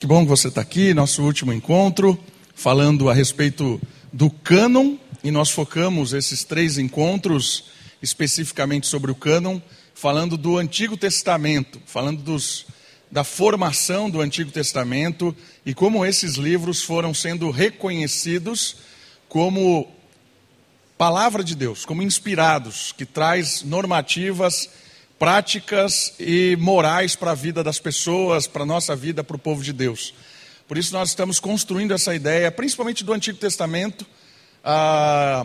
Que bom que você está aqui, nosso último encontro, falando a respeito do cânon, e nós focamos esses três encontros especificamente sobre o cânon, falando do Antigo Testamento, falando dos, da formação do Antigo Testamento e como esses livros foram sendo reconhecidos como palavra de Deus, como inspirados, que traz normativas práticas e morais para a vida das pessoas, para a nossa vida, para o povo de Deus. Por isso nós estamos construindo essa ideia, principalmente do Antigo Testamento. Ah,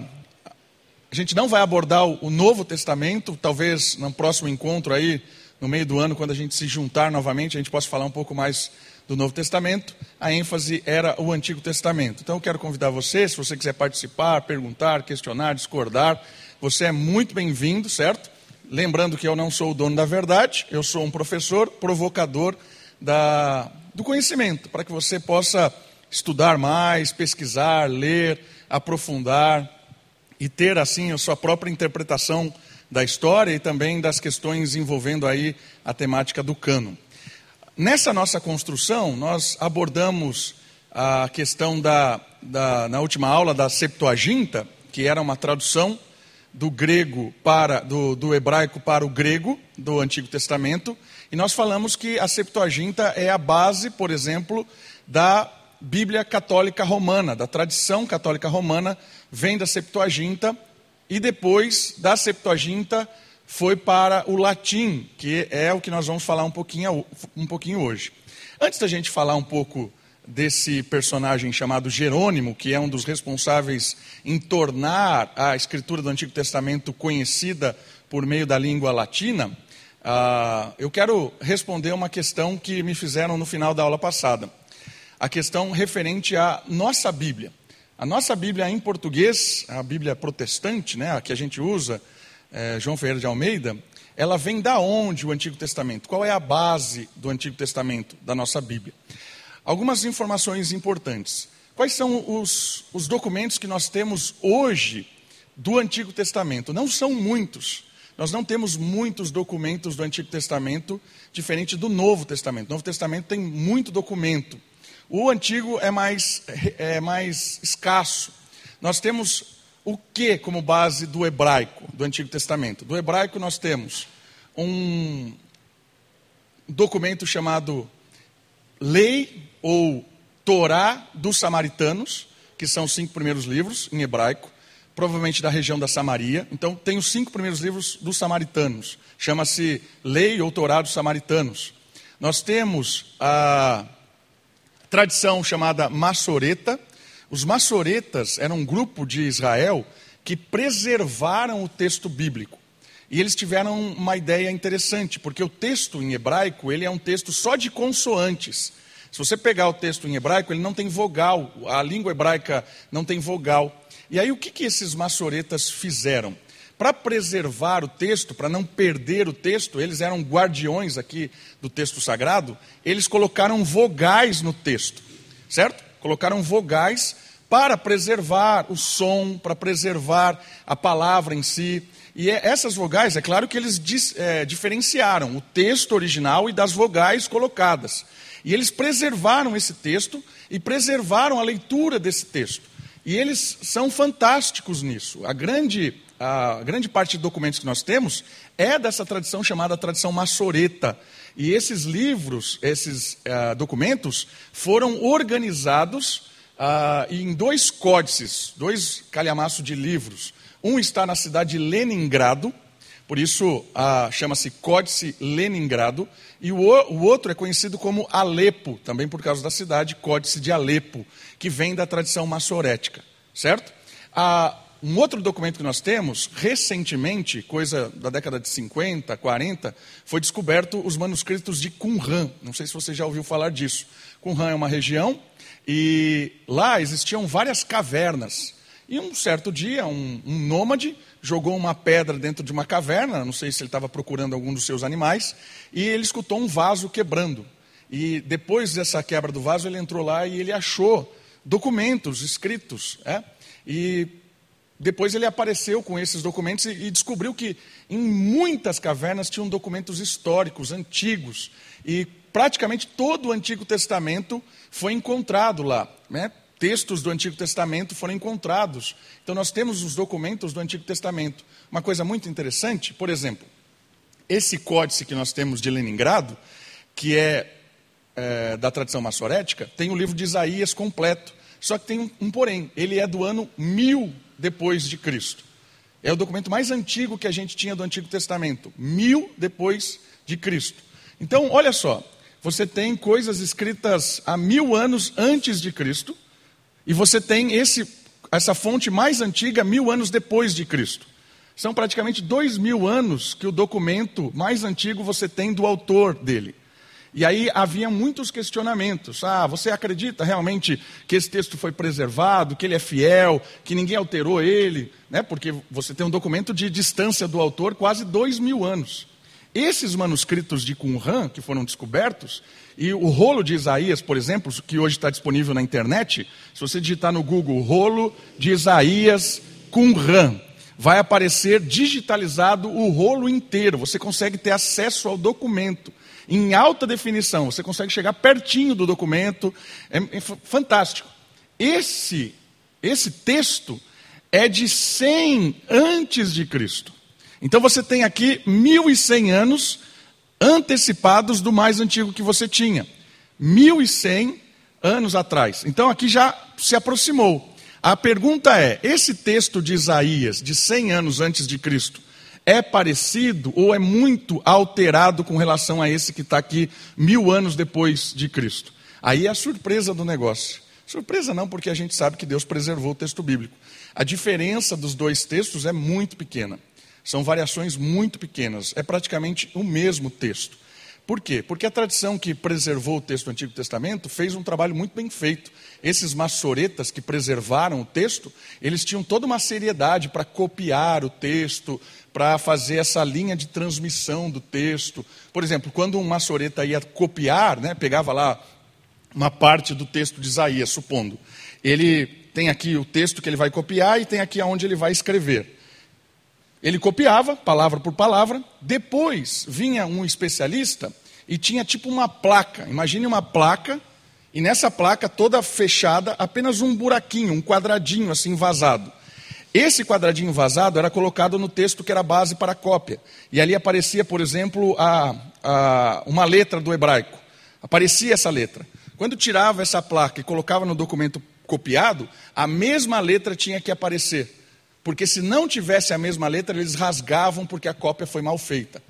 a gente não vai abordar o Novo Testamento, talvez no próximo encontro aí, no meio do ano, quando a gente se juntar novamente, a gente possa falar um pouco mais do Novo Testamento. A ênfase era o Antigo Testamento. Então eu quero convidar você, se você quiser participar, perguntar, questionar, discordar, você é muito bem-vindo, certo? Lembrando que eu não sou o dono da verdade, eu sou um professor provocador da, do conhecimento, para que você possa estudar mais, pesquisar, ler, aprofundar e ter assim a sua própria interpretação da história e também das questões envolvendo aí a temática do cano. Nessa nossa construção, nós abordamos a questão da, da na última aula da Septuaginta, que era uma tradução do grego para do, do, hebraico para o grego do Antigo Testamento e nós falamos que a Septuaginta é a base, por exemplo, da Bíblia Católica Romana, da tradição católica romana vem da Septuaginta e depois da Septuaginta foi para o latim, que é o que nós vamos falar um pouquinho, um pouquinho hoje. Antes da gente falar um pouco desse personagem chamado Jerônimo, que é um dos responsáveis em tornar a escritura do Antigo Testamento conhecida por meio da língua latina, uh, eu quero responder uma questão que me fizeram no final da aula passada. A questão referente à nossa Bíblia. A nossa Bíblia em português, a Bíblia protestante, né, a que a gente usa, é, João Ferreira de Almeida, ela vem da onde o Antigo Testamento? Qual é a base do Antigo Testamento, da nossa Bíblia? Algumas informações importantes. Quais são os, os documentos que nós temos hoje do Antigo Testamento? Não são muitos. Nós não temos muitos documentos do Antigo Testamento, diferente do Novo Testamento. O Novo Testamento tem muito documento. O Antigo é mais, é mais escasso. Nós temos o que como base do hebraico, do Antigo Testamento? Do hebraico nós temos um documento chamado Lei ou Torá dos Samaritanos, que são os cinco primeiros livros em hebraico, provavelmente da região da Samaria. Então, tem os cinco primeiros livros dos samaritanos. Chama-se Lei ou Torá dos Samaritanos. Nós temos a tradição chamada Massoreta. Os Massoretas eram um grupo de Israel que preservaram o texto bíblico. E eles tiveram uma ideia interessante, porque o texto em hebraico, ele é um texto só de consoantes. Se você pegar o texto em hebraico, ele não tem vogal, a língua hebraica não tem vogal. E aí o que, que esses maçoretas fizeram? Para preservar o texto, para não perder o texto, eles eram guardiões aqui do texto sagrado, eles colocaram vogais no texto, certo? Colocaram vogais para preservar o som, para preservar a palavra em si. E é, essas vogais, é claro que eles é, diferenciaram o texto original e das vogais colocadas. E eles preservaram esse texto e preservaram a leitura desse texto. E eles são fantásticos nisso. A grande, a grande parte de documentos que nós temos é dessa tradição chamada tradição maçoreta. E esses livros, esses uh, documentos, foram organizados uh, em dois códices, dois calhamaços de livros. Um está na cidade de Leningrado, por isso ah, chama-se Códice Leningrado, e o, o, outro é conhecido como Alepo, também por causa da cidade, Códice de Alepo, que vem da tradição massorética, certo? Ah, um outro documento que nós temos, recentemente, coisa da década de 50, 40, foi descoberto os manuscritos de Qumran. Não sei se você já ouviu falar disso. Qumran é uma região e lá existiam várias cavernas e um certo dia, um, um nômade jogou uma pedra dentro de uma caverna, não sei se ele estava procurando algum dos seus animais, e ele escutou um vaso quebrando. E depois dessa quebra do vaso, ele entrou lá e ele achou documentos escritos. É? E depois ele apareceu com esses documentos e, e descobriu que em muitas cavernas tinham documentos históricos, antigos. E praticamente todo o Antigo Testamento foi encontrado lá. Né? Textos do Antigo Testamento foram encontrados. Então, nós temos os documentos do Antigo Testamento. Uma coisa muito interessante, por exemplo, esse códice que nós temos de Leningrado, que é, é da tradição maçorética, tem o livro de Isaías completo. Só que tem um, um porém, ele é do ano mil depois de Cristo. É o documento mais antigo que a gente tinha do Antigo Testamento, mil depois de Cristo. Então, olha só, você tem coisas escritas há mil anos antes de Cristo, e você tem esse, essa fonte mais antiga mil anos depois de Cristo. São praticamente dois mil anos que o documento mais antigo você tem do autor dele. E aí havia muitos questionamentos. Ah, você acredita realmente que esse texto foi preservado, que ele é fiel, que ninguém alterou ele? Né? Porque você tem um documento de distância do autor quase dois mil anos. Esses manuscritos de Qumran, que foram descobertos, e o rolo de Isaías, por exemplo, que hoje está disponível na internet, se você digitar no Google rolo de Isaías Qumran, vai aparecer digitalizado o rolo inteiro. Você consegue ter acesso ao documento em alta definição. Você consegue chegar pertinho do documento. É, é fantástico. Esse, esse texto é de 100 antes de Cristo. Então você tem aqui 1100 anos antecipados do mais antigo que você tinha. 1100 anos atrás. Então aqui já se aproximou. A pergunta é: esse texto de Isaías, de 100 anos antes de Cristo, é parecido ou é muito alterado com relação a esse que está aqui mil anos depois de Cristo? Aí é a surpresa do negócio. Surpresa não, porque a gente sabe que Deus preservou o texto bíblico. A diferença dos dois textos é muito pequena. São variações muito pequenas. É praticamente o mesmo texto. Por quê? Porque a tradição que preservou o texto do Antigo Testamento fez um trabalho muito bem feito. Esses maçoretas que preservaram o texto, eles tinham toda uma seriedade para copiar o texto, para fazer essa linha de transmissão do texto. Por exemplo, quando um maçoreta ia copiar, né, pegava lá uma parte do texto de Isaías, supondo, ele tem aqui o texto que ele vai copiar e tem aqui aonde ele vai escrever. Ele copiava, palavra por palavra, depois vinha um especialista e tinha tipo uma placa. Imagine uma placa, e nessa placa toda fechada, apenas um buraquinho, um quadradinho assim vazado. Esse quadradinho vazado era colocado no texto que era base para a cópia. E ali aparecia, por exemplo, a, a, uma letra do hebraico. Aparecia essa letra. Quando tirava essa placa e colocava no documento copiado, a mesma letra tinha que aparecer porque se não tivesse a mesma letra, eles rasgavam porque a cópia foi mal feita,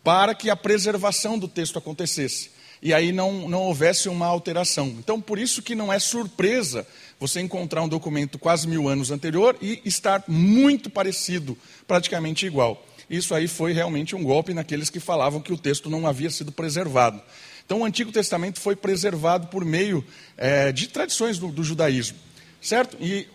para que a preservação do texto acontecesse. E aí não, não houvesse uma alteração. Então, por isso que não é surpresa você encontrar um documento quase mil anos anterior e estar muito parecido, praticamente igual. Isso aí foi realmente um golpe naqueles que falavam que o texto não havia sido preservado. Então, o Antigo Testamento foi preservado por meio é, de tradições do, do judaísmo, certo? E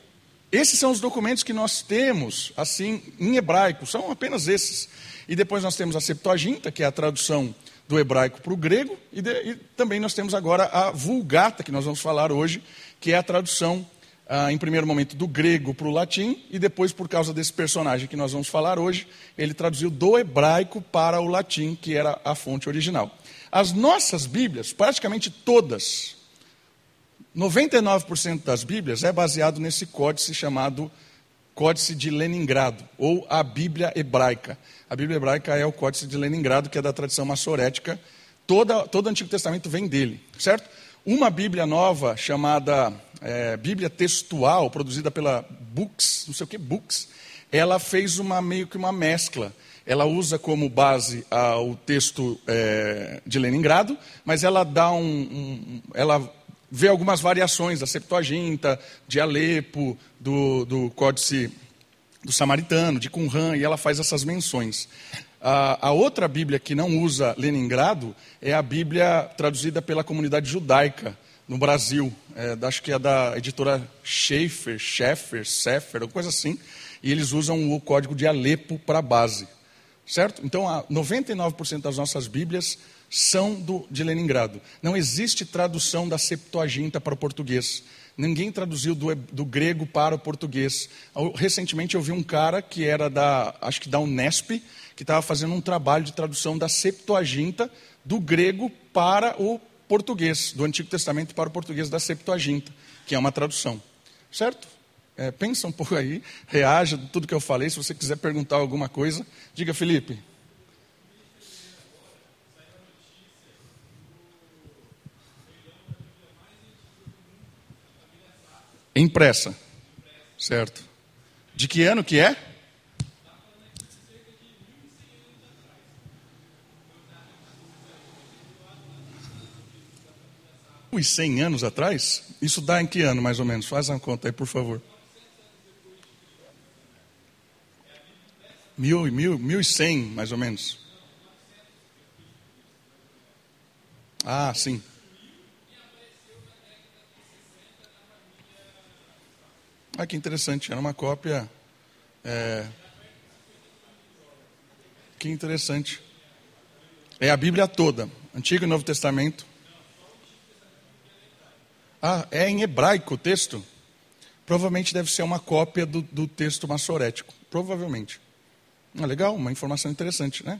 esses são os documentos que nós temos, assim, em hebraico, são apenas esses. E depois nós temos a Septuaginta, que é a tradução do hebraico para o grego, e, de, e, também nós temos agora a Vulgata, que nós vamos falar hoje, que é a tradução, ah, em primeiro momento, do grego para o latim, e depois, por causa desse personagem que nós vamos falar hoje, ele traduziu do hebraico para o latim, que era a fonte original. As nossas Bíblias, praticamente todas, 99% das Bíblias é baseado nesse códice chamado Códice de Leningrado, ou a Bíblia Hebraica. A Bíblia Hebraica é o Códice de Leningrado, que é da tradição maçorética. Toda, todo o Antigo Testamento vem dele, certo? Uma Bíblia nova, chamada é, Bíblia Textual, produzida pela Books, não sei o que, Books, ela fez uma meio que uma mescla. Ela usa como base ah, o texto é, de Leningrado, mas ela dá um, um ela vê algumas variações da Septuaginta, de Alepo, do, do Códice do Samaritano, de Qumran, e ela faz essas menções. A, a, outra Bíblia que não usa Leningrado é a Bíblia traduzida pela comunidade judaica no Brasil. É, acho que é da editora Schaeffer, Schaeffer, Sefer, alguma coisa assim. E eles usam o código de Alepo para base. Certo? Então, 99% das nossas Bíblias são do, de Leningrado. Não existe tradução da Septuaginta para o português. Ninguém traduziu do, do, grego para o português. Recentemente eu vi um cara que era da, acho que da Unesp, que estava fazendo um trabalho de tradução da Septuaginta do grego para o português, do Antigo Testamento para o português da Septuaginta, que é uma tradução. Certo? É, pensa um pouco aí, reaja tudo que eu falei. Se você quiser perguntar alguma coisa, diga, Felipe. Impressa. Certo. De que ano que é? e cem anos atrás? Isso dá em que ano, mais ou menos? Faz uma conta aí, por favor. Mil, mil, mil e cem, mais ou menos. Ah, sim. Ah, que interessante. Era uma cópia. É... Que interessante. É a Bíblia toda, Antigo e Novo Testamento. Ah, é em hebraico o texto? Provavelmente deve ser uma cópia do, do texto massorético. Provavelmente. Ah, legal, uma informação interessante, né?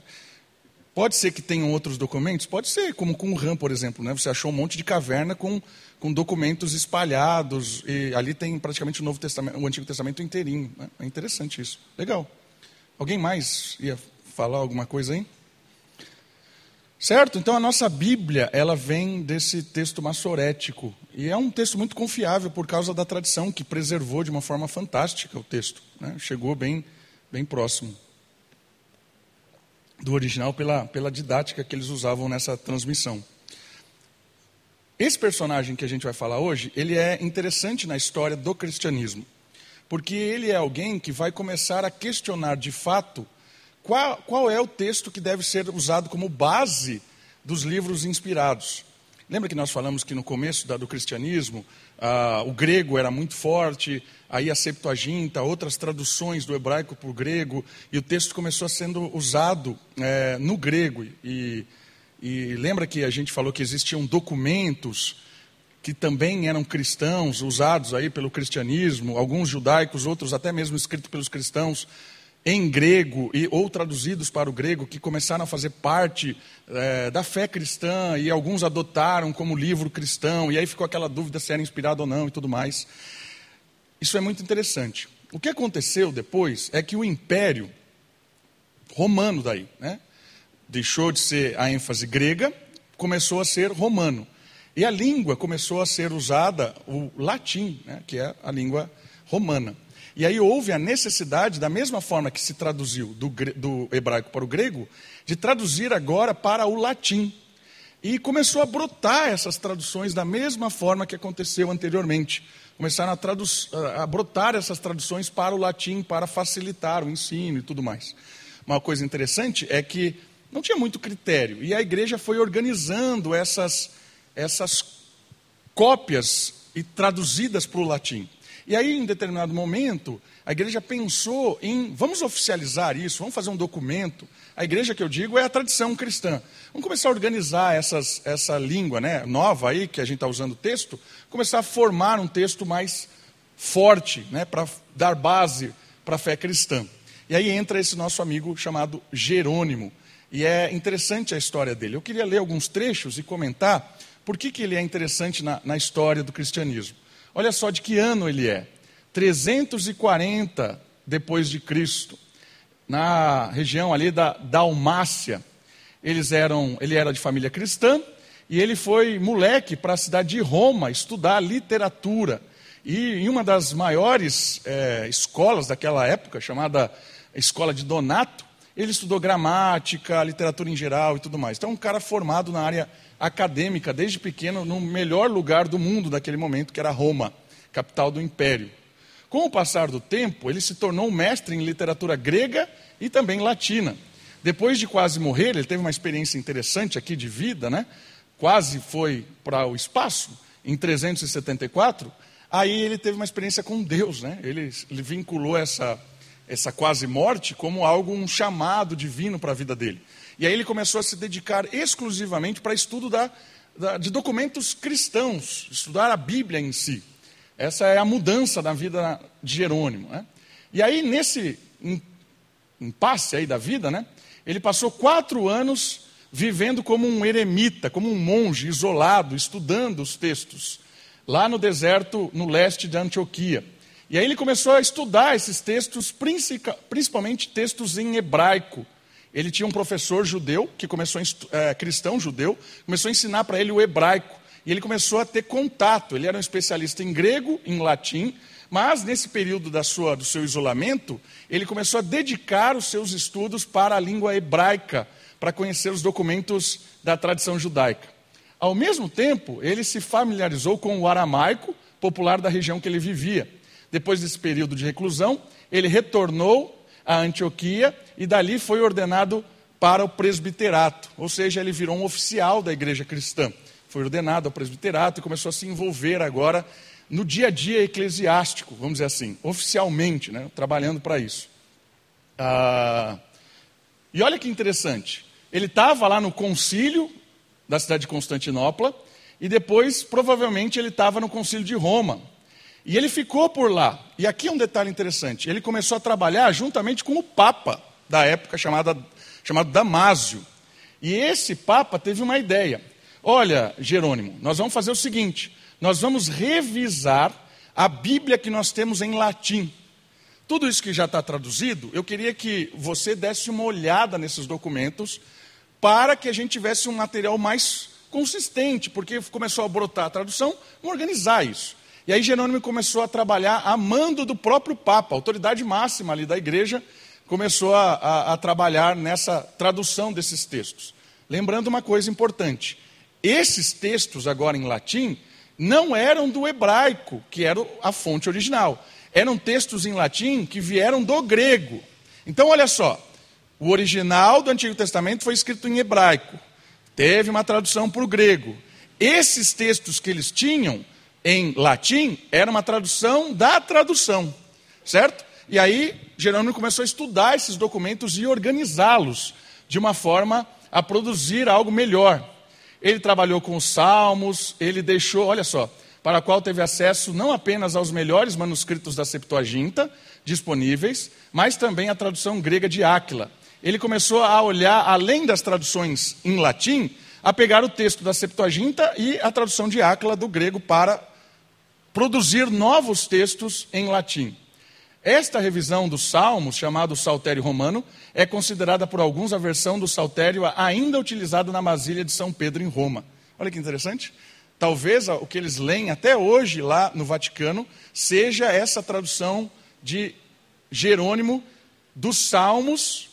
Pode ser que tenham outros documentos? Pode ser, como com o RAM, por exemplo. Né? Você achou um monte de caverna com, com documentos espalhados, e ali tem praticamente o Novo Testamento, o Antigo Testamento inteirinho. Né? É interessante isso. Legal. Alguém mais ia falar alguma coisa aí? Certo? Então a nossa Bíblia, ela vem desse texto massorético. E é um texto muito confiável por causa da tradição que preservou de uma forma fantástica o texto. Né? Chegou bem, bem próximo do original pela, pela didática que eles usavam nessa transmissão. Esse personagem que a gente vai falar hoje, ele é interessante na história do cristianismo, porque ele é alguém que vai começar a questionar de fato qual, qual é o texto que deve ser usado como base dos livros inspirados. Lembra que nós falamos que no começo da, do cristianismo, ah, o grego era muito forte, aí a Septuaginta, outras traduções do hebraico para o grego, e o texto começou a sendo usado é, no grego. E, e lembra que a gente falou que existiam documentos que também eram cristãos, usados aí pelo cristianismo, alguns judaicos, outros até mesmo escritos pelos cristãos, em grego e, ou traduzidos para o grego, que começaram a fazer parte é, da fé cristã e alguns adotaram como livro cristão, e aí ficou aquela dúvida se era inspirado ou não e tudo mais. Isso é muito interessante. O que aconteceu depois é que o império romano daí, né, deixou de ser a ênfase grega, começou a ser romano. E a língua começou a ser usada, o latim, né, que é a língua romana. E aí houve a necessidade, da mesma forma que se traduziu do, do hebraico para o grego, de traduzir agora para o latim. E começou a brotar essas traduções da mesma forma que aconteceu anteriormente. Começaram a, a, brotar essas traduções para o latim para facilitar o ensino e tudo mais. Uma coisa interessante é que não tinha muito critério e a igreja foi organizando essas, essas cópias e traduzidas para o latim. E aí, em determinado momento, a igreja pensou em vamos oficializar isso, vamos fazer um documento. A igreja que eu digo é a tradição cristã. Vamos começar a organizar essas, essa língua né, nova aí, que a gente está usando o texto, começar a formar um texto mais forte, né, para dar base para a fé cristã. E aí entra esse nosso amigo chamado Jerônimo. E é interessante a história dele. Eu queria ler alguns trechos e comentar por que, que ele é interessante na, na história do cristianismo. Olha só de que ano ele é. 340 depois de Cristo, na região ali da Dalmácia. Eles eram, ele era de família cristã e ele foi moleque para a cidade de Roma estudar literatura. E em uma das maiores é, escolas daquela época, chamada Escola de Donato, ele estudou gramática, literatura em geral e tudo mais. Então, um cara formado na área acadêmica desde pequeno no melhor lugar do mundo daquele momento, que era Roma, capital do império. Com o passar do tempo, ele se tornou um mestre em literatura grega e também latina. Depois de quase morrer, ele teve uma experiência interessante aqui de vida, né? Quase foi para o espaço em 374. Aí ele teve uma experiência com Deus, né? Ele, ele vinculou essa essa quase morte como algo um chamado divino para a vida dele. E aí ele começou a se dedicar exclusivamente para estudo da, da, de documentos cristãos, estudar a Bíblia em si. Essa é a mudança da vida de Jerônimo. Né? E aí, nesse impasse aí da vida, né, ele passou quatro anos vivendo como um eremita, como um monge isolado, estudando os textos, lá no deserto, no leste de Antioquia. E aí ele começou a estudar esses textos, principalmente textos em hebraico. Ele tinha um professor judeu, que começou a, é, cristão judeu, começou a ensinar para ele o hebraico. E ele começou a ter contato. Ele era um especialista em grego, em latim, mas nesse período da sua, do seu isolamento, ele começou a dedicar os seus estudos para a língua hebraica, para conhecer os documentos da tradição judaica. Ao mesmo tempo, ele se familiarizou com o aramaico popular da região que ele vivia. Depois desse período de reclusão, ele retornou a Antioquia e dali foi ordenado para o presbiterato, ou seja, ele virou um oficial da igreja cristã. Foi ordenado ao presbiterato e começou a se envolver agora no dia a dia eclesiástico, vamos dizer assim, oficialmente, né, trabalhando para isso. Ah, e olha que interessante, ele estava lá no concílio da cidade de Constantinopla e depois, provavelmente, ele estava no concílio de Roma. E ele ficou por lá. E aqui é um detalhe interessante: ele começou a trabalhar juntamente com o Papa da época, chamada, chamado Damásio. E esse Papa teve uma ideia. Olha, Jerônimo, nós vamos fazer o seguinte: nós vamos revisar a Bíblia que nós temos em latim. Tudo isso que já está traduzido, eu queria que você desse uma olhada nesses documentos para que a gente tivesse um material mais consistente, porque começou a brotar a tradução, vamos organizar isso. E aí Jerônimo começou a trabalhar a mando do próprio Papa, autoridade máxima ali da igreja, começou a, a, a trabalhar nessa tradução desses textos. Lembrando uma coisa importante: esses textos, agora em latim, não eram do hebraico, que era a fonte original. Eram textos em latim que vieram do grego. Então, olha só: o original do Antigo Testamento foi escrito em hebraico, teve uma tradução para o grego. Esses textos que eles tinham em latim era uma tradução da tradução, certo? E aí Jerônimo começou a estudar esses documentos e organizá-los de uma forma a produzir algo melhor. Ele trabalhou com os salmos, ele deixou, olha só, para a qual teve acesso não apenas aos melhores manuscritos da Septuaginta disponíveis, mas também a tradução grega de Áquila. Ele começou a olhar, além das traduções em latim, a pegar o texto da Septuaginta e a tradução de Áquila do grego para produzir novos textos em latim. Esta revisão dos Salmos, chamado Saltério Romano, é considerada por alguns a versão do Saltério ainda utilizado na Masília de São Pedro em Roma. Olha que interessante. Talvez o que eles leem até hoje lá no Vaticano seja essa tradução de Jerônimo dos Salmos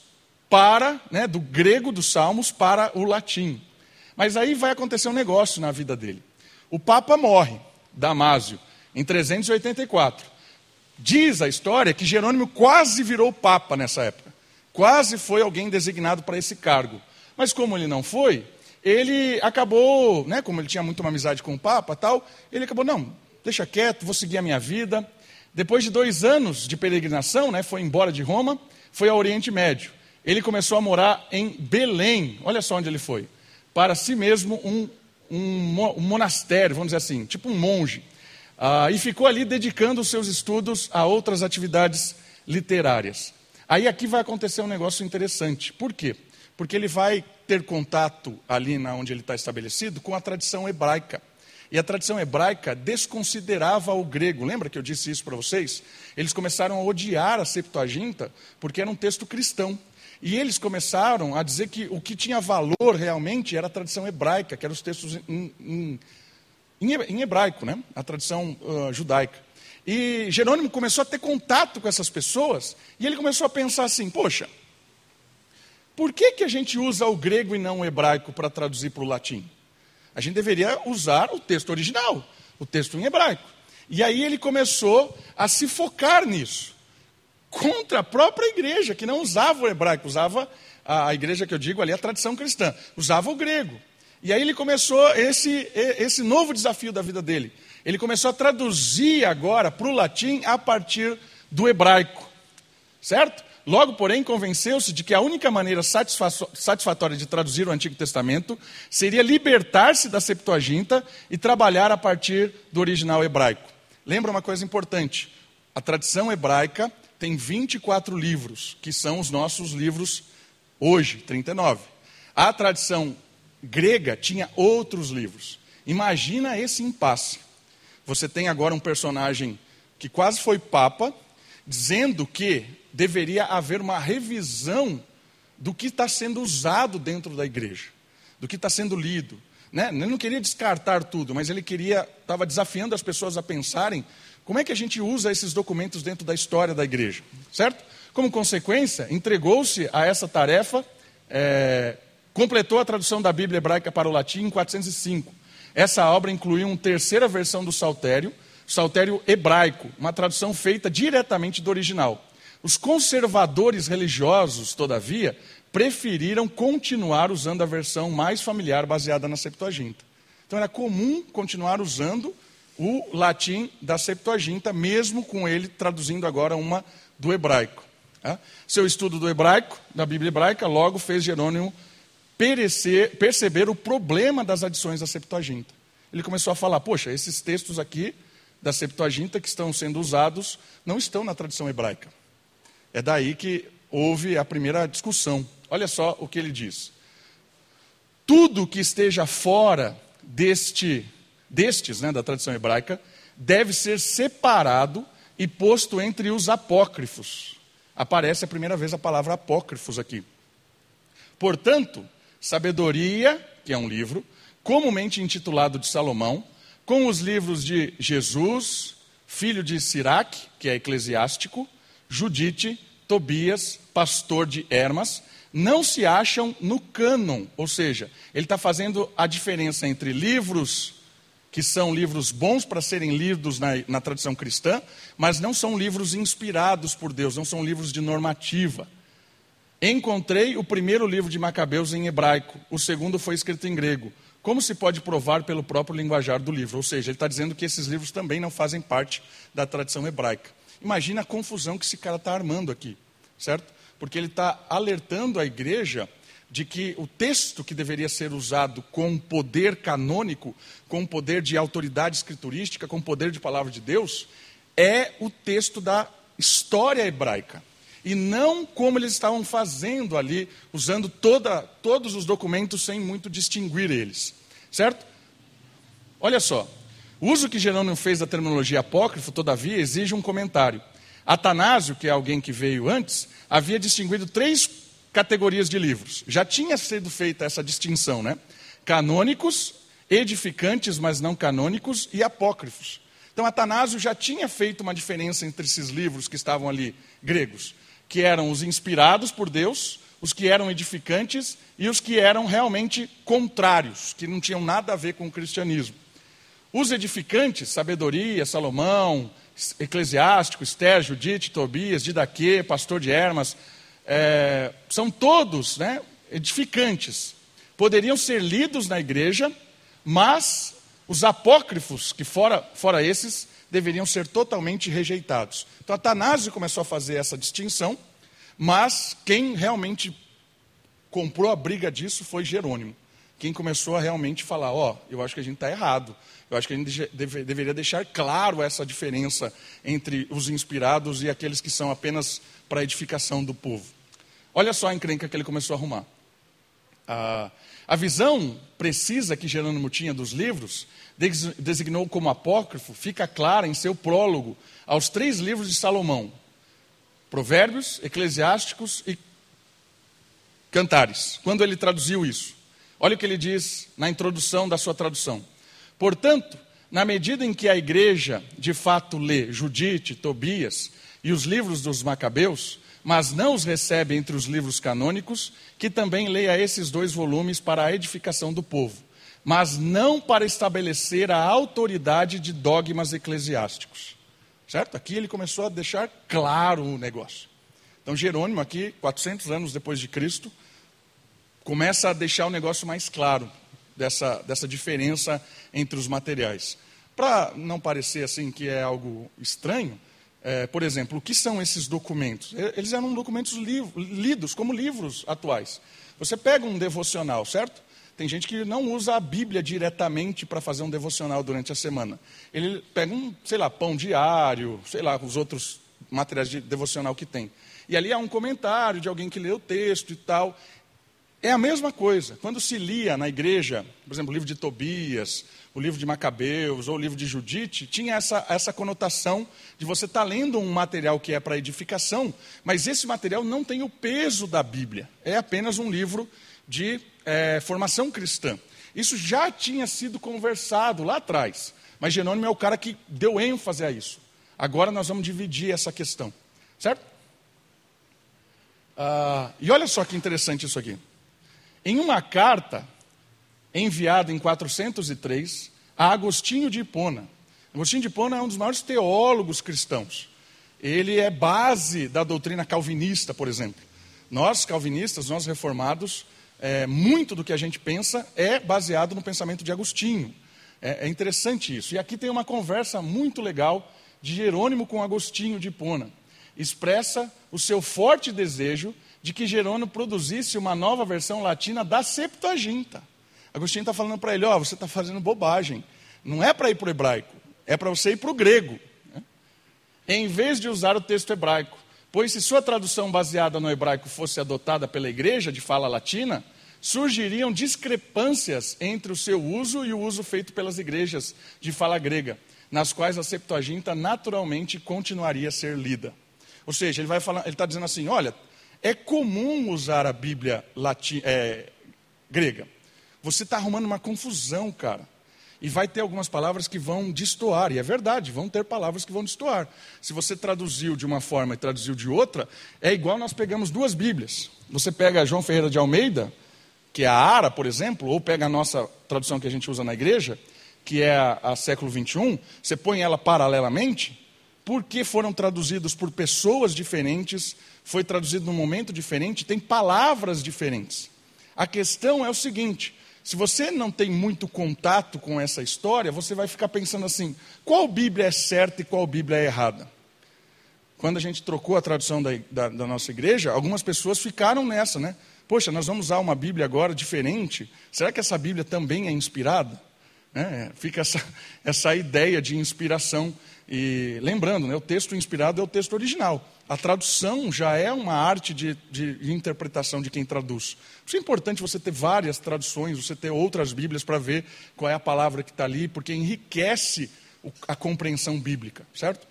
para, né, do grego dos Salmos para o latim. Mas aí vai acontecer um negócio na vida dele. O Papa morre, Damásio, em 384. Diz a história que Jerônimo quase virou papa nessa época. Quase foi alguém designado para esse cargo. Mas como ele não foi, ele acabou, né, como ele tinha muito uma amizade com o Papa tal, ele acabou, não, deixa quieto, vou seguir a minha vida. Depois de dois anos de peregrinação, né, foi embora de Roma, foi ao Oriente Médio. Ele começou a morar em Belém, olha só onde ele foi. Para si mesmo um, um, um monastério, vamos dizer assim, tipo um monge. Ah, e ficou ali dedicando os seus estudos a outras atividades literárias. Aí aqui vai acontecer um negócio interessante. Por quê? Porque ele vai ter contato ali na onde ele está estabelecido com a tradição hebraica. E a tradição hebraica desconsiderava o grego. Lembra que eu disse isso para vocês? Eles começaram a odiar a Septuaginta porque era um texto cristão. E eles começaram a dizer que o que tinha valor realmente era a tradição hebraica, que eram os textos em, em em hebraico, né? a tradição uh, judaica. E Jerônimo começou a ter contato com essas pessoas e ele começou a pensar assim: poxa, por que, que a gente usa o grego e não o hebraico para traduzir para o latim? A gente deveria usar o texto original, o texto em hebraico. E aí ele começou a se focar nisso, contra a própria igreja, que não usava o hebraico, usava a igreja que eu digo ali, a tradição cristã, usava o grego. E aí ele começou esse, esse novo desafio da vida dele. Ele começou a traduzir agora para o latim a partir do hebraico. Certo? Logo, porém, convenceu-se de que a única maneira satisfatória de traduzir o Antigo Testamento seria libertar-se da Septuaginta e trabalhar a partir do original hebraico. Lembra uma coisa importante: a tradição hebraica tem 24 livros, que são os nossos livros hoje, 39. A tradição grega tinha outros livros. Imagina esse impasse. Você tem agora um personagem que quase foi papa, dizendo que deveria haver uma revisão do que está sendo usado dentro da igreja, do que está sendo lido. Né? Ele não queria descartar tudo, mas ele queria, estava desafiando as pessoas a pensarem como é que a gente usa esses documentos dentro da história da igreja, certo? Como consequência, entregou-se a essa tarefa, é, completou a tradução da Bíblia hebraica para o latim em 405. Essa obra incluiu uma terceira versão do Saltério, Saltério hebraico, uma tradução feita diretamente do original. Os conservadores religiosos, todavia, preferiram continuar usando a versão mais familiar baseada na Septuaginta. Então era comum continuar usando o latim da Septuaginta, mesmo com ele traduzindo agora uma do hebraico. Tá? Seu estudo do hebraico, da Bíblia hebraica, logo fez Jerônimo perecer, perceber o problema das adições da Septuaginta. Ele começou a falar: poxa, esses textos aqui da Septuaginta que estão sendo usados não estão na tradição hebraica. É daí que houve a primeira discussão. Olha só o que ele diz. Tudo que esteja fora deste, destes, né, da tradição hebraica, deve ser separado e posto entre os apócrifos. Aparece a primeira vez a palavra apócrifos aqui. Portanto, Sabedoria, que é um livro, comumente intitulado de Salomão, com os livros de Jesus, filho de Sirac, que é eclesiástico, Judite, Tobias, pastor de Hermas, não se acham no cânon, ou seja, ele está fazendo a diferença entre livros que são livros bons para serem lidos na, na tradição cristã, mas não são livros inspirados por Deus, não são livros de normativa. Encontrei o primeiro livro de Macabeus em hebraico, o segundo foi escrito em grego. Como se pode provar pelo próprio linguajar do livro? Ou seja, ele está dizendo que esses livros também não fazem parte da tradição hebraica. Imagina a confusão que esse cara está armando aqui, certo? Porque ele está alertando a igreja de que o texto que deveria ser usado com poder canônico, com poder de autoridade escriturística, com poder de palavra de Deus, é o texto da história hebraica. E não como eles estavam fazendo ali, usando toda, todos os documentos sem muito distinguir eles. Certo? Olha só, o uso que Jerônimo fez da terminologia apócrifo, todavia, exige um comentário. Atanásio, que é alguém que veio antes, havia distinguido três categorias de livros. Já tinha sido feita essa distinção, né? Canônicos, edificantes, mas não canônicos, e apócrifos. Então, Atanásio já tinha feito uma diferença entre esses livros que estavam ali, gregos, que eram os inspirados por Deus, os que eram edificantes e os que eram realmente contrários, que não tinham nada a ver com o cristianismo. Os edificantes, sabedoria, Salomão, Eclesiástico, Esther, Judite, Tobias, Didaquê, pastor de Hermas, é, são todos né, edificantes. Poderiam ser lidos na igreja, mas os apócrifos, que fora, fora esses, deveriam ser totalmente rejeitados. Então, Atanásio começou a fazer essa distinção, mas quem realmente comprou a briga disso foi Jerônimo. Quem começou a realmente falar: Ó, oh, eu acho que a gente está errado. Eu acho que a gente deve, deveria deixar claro essa diferença entre os inspirados e aqueles que são apenas para edificação do povo. Olha só a encrenca que ele começou a arrumar. Ah, a visão precisa que Jerônimo tinha dos livros, designou como apócrifo, fica clara em seu prólogo aos três livros de Salomão: Provérbios, Eclesiásticos e Cantares. Quando ele traduziu isso, olha o que ele diz na introdução da sua tradução. Portanto, na medida em que a igreja de fato lê Judite, Tobias e os livros dos Macabeus, mas não os recebe entre os livros canônicos, que também leia esses dois volumes para a edificação do povo, mas não para estabelecer a autoridade de dogmas eclesiásticos. Certo? Aqui ele começou a deixar claro o negócio. Então Jerônimo aqui, 400 anos depois de Cristo, começa a deixar o negócio mais claro dessa, dessa diferença entre os materiais. Para não parecer assim que é algo estranho, é, por exemplo, o que são esses documentos? Eles eram documentos lidos como livros atuais. Você pega um devocional, certo? Tem gente que não usa a Bíblia diretamente para fazer um devocional durante a semana. Ele pega um, sei lá, pão diário, sei lá, os outros materiais de devocional que tem. E ali há um comentário de alguém que lê o texto e tal. É a mesma coisa. Quando se lia na igreja, por exemplo, o livro de Tobias, o livro de Macabeus ou o livro de Judite, tinha essa, essa conotação de você estar tá lendo um material que é para edificação, mas esse material não tem o peso da Bíblia. É apenas um livro de é, formação cristã. Isso já tinha sido conversado lá atrás, mas Jerônimo é o cara que deu ênfase a isso. Agora nós vamos dividir essa questão, certo? Ah, e olha só que interessante isso aqui. Em uma carta enviada em 403 a Agostinho de Hipona. Agostinho de Hipona é um dos maiores teólogos cristãos. Ele é base da doutrina calvinista, por exemplo. Nós, calvinistas, nós reformados, é, muito do que a gente pensa é baseado no pensamento de Agostinho. É, é interessante isso. E aqui tem uma conversa muito legal de Jerônimo com Agostinho de Hipona. Expressa o seu forte desejo de que Jerônimo produzisse uma nova versão latina da Septuaginta. Agostinho está falando para ele: Ó, você está fazendo bobagem. Não é para ir para o hebraico, é para você ir para o grego. Né? Em vez de usar o texto hebraico. Pois se sua tradução baseada no hebraico fosse adotada pela igreja de fala latina, surgiriam discrepâncias entre o seu uso e o uso feito pelas igrejas de fala grega, nas quais a Septuaginta naturalmente continuaria a ser lida. Ou seja, ele está dizendo assim: olha, é comum usar a Bíblia é, grega. Você está arrumando uma confusão, cara. E vai ter algumas palavras que vão destoar, e é verdade, vão ter palavras que vão destoar. Se você traduziu de uma forma e traduziu de outra, é igual nós pegamos duas Bíblias. Você pega João Ferreira de Almeida, que é a Ara, por exemplo, ou pega a nossa tradução que a gente usa na igreja, que é a, a século 21, você põe ela paralelamente, porque foram traduzidos por pessoas diferentes, foi traduzido num momento diferente, tem palavras diferentes. A questão é o seguinte: se você não tem muito contato com essa história, você vai ficar pensando assim: qual Bíblia é certa e qual Bíblia é errada? Quando a gente trocou a tradução da, da, da nossa igreja, algumas pessoas ficaram nessa, né? Poxa, nós vamos usar uma Bíblia agora diferente. Será que essa Bíblia também é inspirada? É, fica essa, essa ideia de inspiração. E lembrando, né, o texto inspirado é o texto original. A tradução já é uma arte de, de, interpretação de quem traduz. Por isso é importante você ter várias traduções, você ter outras Bíblias para ver qual é a palavra que está ali, porque enriquece a compreensão bíblica, certo?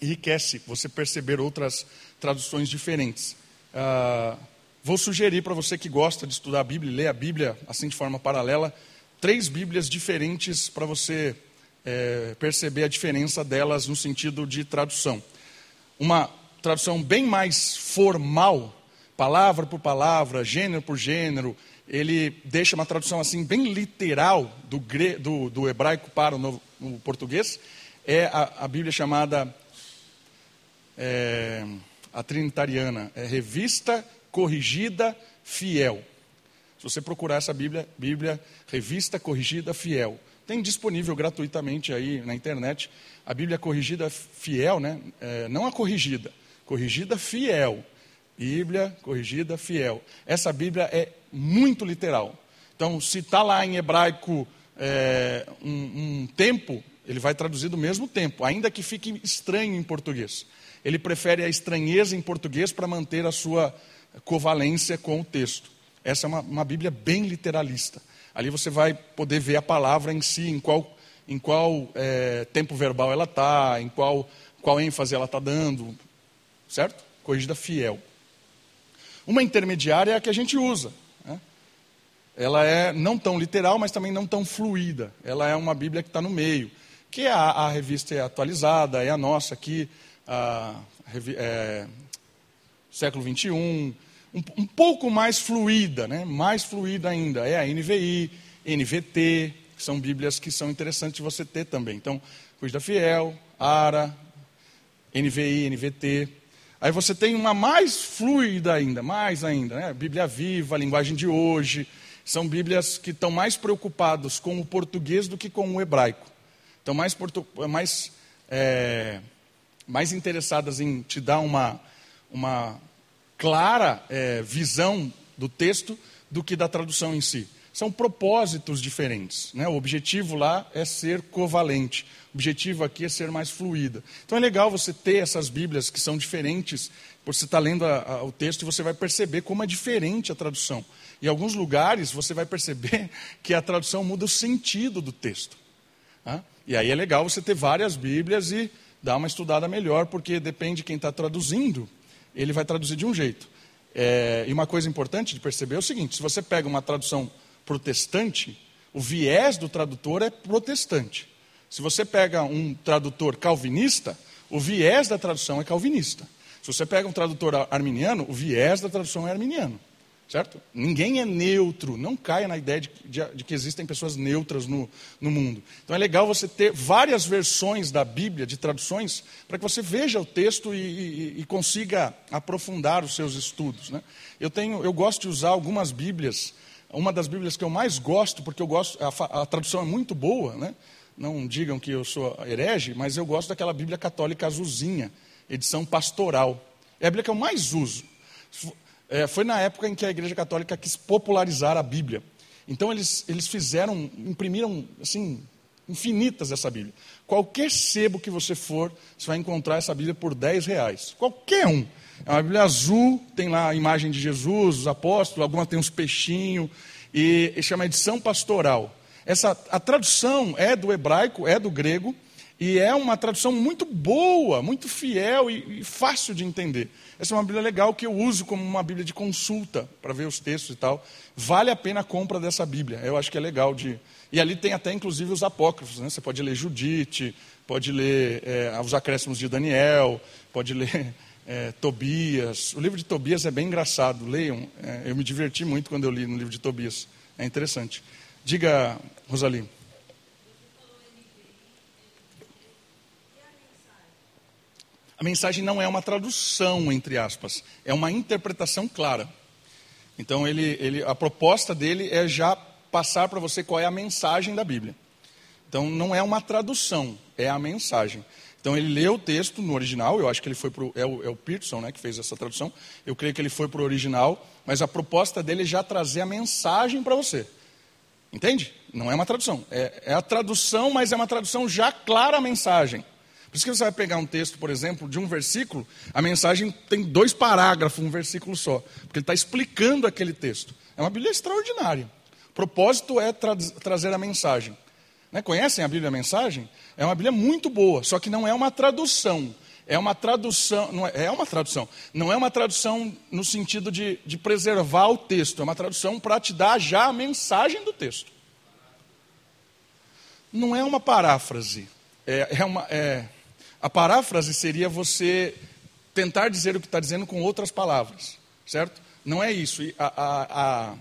Enriquece você perceber outras traduções diferentes. Ah, vou sugerir para você que gosta de estudar a Bíblia, ler a Bíblia assim de forma paralela, três Bíblias diferentes para você é, perceber a diferença delas no sentido de tradução. Uma tradução bem mais formal, palavra por palavra, gênero por gênero, ele deixa uma tradução assim bem literal do, gre, do, do hebraico para o, novo, o, português, é a, a Bíblia chamada é, a Trinitariana, é Revista Corrigida Fiel. Se você procurar essa Bíblia, Bíblia Revista Corrigida Fiel, tem disponível gratuitamente aí na internet a Bíblia Corrigida Fiel, né? É, não a corrigida, corrigida fiel. Bíblia corrigida fiel. Essa Bíblia é muito literal. Então, se está lá em hebraico é, um, um tempo, ele vai traduzir do mesmo tempo, ainda que fique estranho em português. Ele prefere a estranheza em português para manter a sua covalência com o texto. Essa é uma, uma Bíblia bem literalista. Ali você vai poder ver a palavra em si, em qual, em qual é, tempo verbal ela está, em qual, qual ênfase ela está dando certo? Corrigida fiel. Uma intermediária é a que a gente usa. Né? Ela é não tão literal, mas também não tão fluida. Ela é uma Bíblia que está no meio. Que é a, a, revista é atualizada, é a nossa aqui, a, é, século 21, um, um, pouco mais fluida, né? mais fluida ainda. É a NVI, NVT, que são Bíblias que são interessantes de você ter também. Então, Corrigida Fiel, ARA, NVI, NVT. Aí você tem uma mais fluida ainda, mais ainda, né? Bíblia viva, a linguagem de hoje. São Bíblias que estão mais preocupados com o português do que com o hebraico. Estão mais, mais, é... mais interessadas em te dar uma, uma clara é, visão do texto do que da tradução em si. são propósitos diferentes. Né? O objetivo lá é ser covalente, o objetivo aqui é ser mais fluida. Então é legal você ter essas Bíblias que são diferentes, você estar tá lendo a, a, o texto e você vai perceber como é diferente a tradução. Em alguns lugares você vai perceber que a tradução muda o sentido do texto. Tá? E aí é legal você ter várias Bíblias e dar uma estudada melhor, porque depende de quem está traduzindo, ele vai traduzir de um jeito. É, e uma coisa importante de perceber é o seguinte: se você pega uma tradução protestante, o viés do tradutor é protestante. Se você pega um tradutor calvinista, o viés da tradução é calvinista. Se você pega um tradutor arminiano, o viés da tradução é arminiano. Certo? Ninguém é neutro, não caia na ideia de, de, de que existem pessoas neutras no, no, mundo. Então é legal você ter várias versões da Bíblia, de traduções, para que você veja o texto e, e, e consiga aprofundar os seus estudos. Né? Eu, tenho, eu gosto de usar algumas Bíblias uma das Bíblias que eu mais gosto, porque eu gosto, a, a, tradução é muito boa, né? não digam que eu sou herege, mas eu gosto daquela Bíblia católica azulzinha, edição pastoral. É a Bíblia que eu mais uso. É, foi na época em que a Igreja Católica quis popularizar a Bíblia. Então eles, eles fizeram, imprimiram assim, infinitas essa Bíblia. Qualquer sebo que você for, você vai encontrar essa Bíblia por 10 reais. Qualquer um. É uma Bíblia azul, tem lá a imagem de Jesus, os apóstolos, alguma tem uns peixinhos, e, e chama edição pastoral. Essa, a tradução é do hebraico, é do grego, e é uma tradução muito boa, muito fiel e, e, fácil de entender. Essa é uma Bíblia legal que eu uso como uma Bíblia de consulta para ver os textos e tal. Vale a pena a compra dessa Bíblia. Eu acho que é legal de. E ali tem até inclusive os apócrifos. Né? Você pode ler Judite, pode ler é, os acréscimos de Daniel, pode ler é, Tobias. O livro de Tobias é bem engraçado, leiam. É, eu me diverti muito quando eu li no livro de Tobias. É interessante. Diga, Rosalie. A mensagem não é uma tradução, entre aspas, é uma interpretação clara. Então, ele, ele, a proposta dele é já passar para você qual é a mensagem da Bíblia. Então, não é uma tradução, é a mensagem. Então ele leu o texto no original, eu acho que ele foi para é o, é o Peterson né, que fez essa tradução, eu creio que ele foi para o original, mas a proposta dele é já trazer a mensagem para você. Entende? Não é uma tradução. É, é, a tradução, mas é uma tradução já clara a mensagem. Por isso que você vai pegar um texto, por exemplo, de um versículo, a mensagem tem dois parágrafos, um versículo só, porque ele está explicando aquele texto. É uma Bíblia extraordinária. O propósito é tra trazer a mensagem. Né? Conhecem a Bíblia a mensagem? É uma Bíblia muito boa, só que não é uma tradução. É uma tradução, não é, é uma tradução. Não é uma tradução no sentido de, de preservar o texto, é uma tradução para te dar já a mensagem do texto. Não é uma paráfrase. É, é uma, é, a paráfrase seria você tentar dizer o que está dizendo com outras palavras, certo? Não é isso. A, a, a,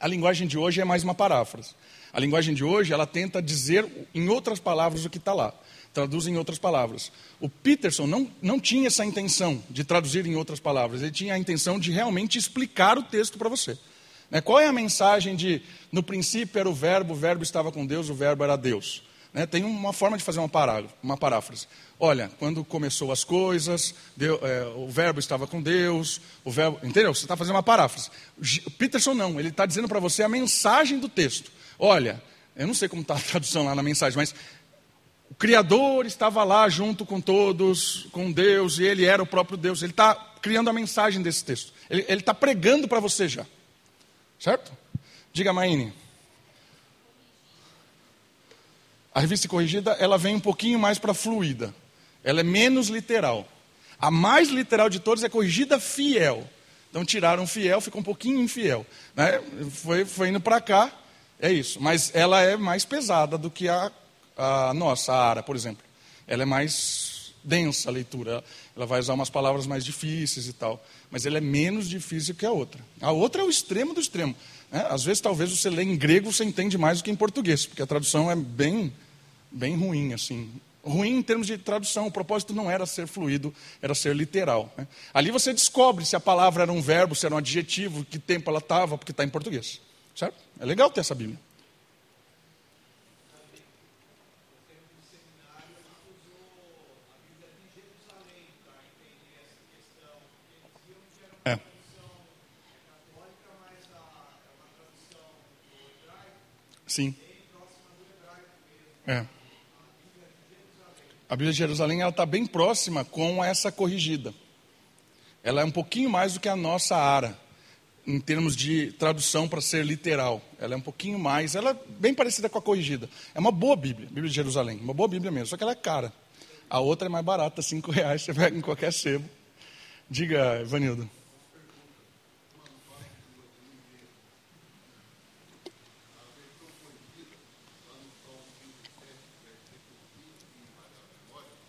a linguagem de hoje é mais uma paráfrase. A linguagem de hoje, ela tenta dizer em outras palavras o que está lá. Traduz em outras palavras. O Peterson não, não tinha essa intenção de traduzir em outras palavras. Ele tinha a intenção de realmente explicar o texto para você. Né? Qual é a mensagem de, no princípio era o verbo, o verbo estava com Deus, o verbo era Deus? Né? Tem uma forma de fazer uma, parágrafo, uma paráfrase. Olha, quando começou as coisas, Deus, é, o verbo estava com Deus, o verbo. Entendeu? Você está fazendo uma paráfrase. Peterson não, ele está dizendo para você a mensagem do texto. Olha, eu não sei como está a tradução lá na mensagem, mas o Criador estava lá junto com todos, com Deus, e ele era o próprio Deus. Ele está criando a mensagem desse texto. Ele está pregando para você já. Certo? Diga, Maine. A revista corrigida, ela vem um pouquinho mais para fluida. Ela é menos literal. A mais literal de todas é corrigida fiel. Então tiraram fiel, ficou um pouquinho infiel. Né? Foi, foi indo para cá, é isso. Mas ela é mais pesada do que a, a nossa, a Ara, por exemplo. Ela é mais densa a leitura. Ela vai usar umas palavras mais difíceis e tal. Mas ela é menos difícil que a outra. A outra é o extremo do extremo. Né? Às vezes, talvez você lê em grego, você entende mais do que em português, porque a tradução é bem, bem ruim, assim. Ruim em termos de tradução, o propósito não era ser fluido, era ser literal. Né? Ali você descobre se a palavra era um verbo, se era um adjetivo, que tempo ela estava, porque está em português. Certo? É legal ter essa Bíblia. É. Sim. É. A Bíblia de Jerusalém está bem próxima com essa corrigida. Ela é um pouquinho mais do que a nossa ara, em termos de tradução para ser literal. Ela é um pouquinho mais, ela é bem parecida com a corrigida. É uma boa Bíblia, Bíblia de Jerusalém, uma boa Bíblia mesmo, só que ela é cara. A outra é mais barata, cinco reais, você pega em qualquer sebo. Diga, Ivanildo.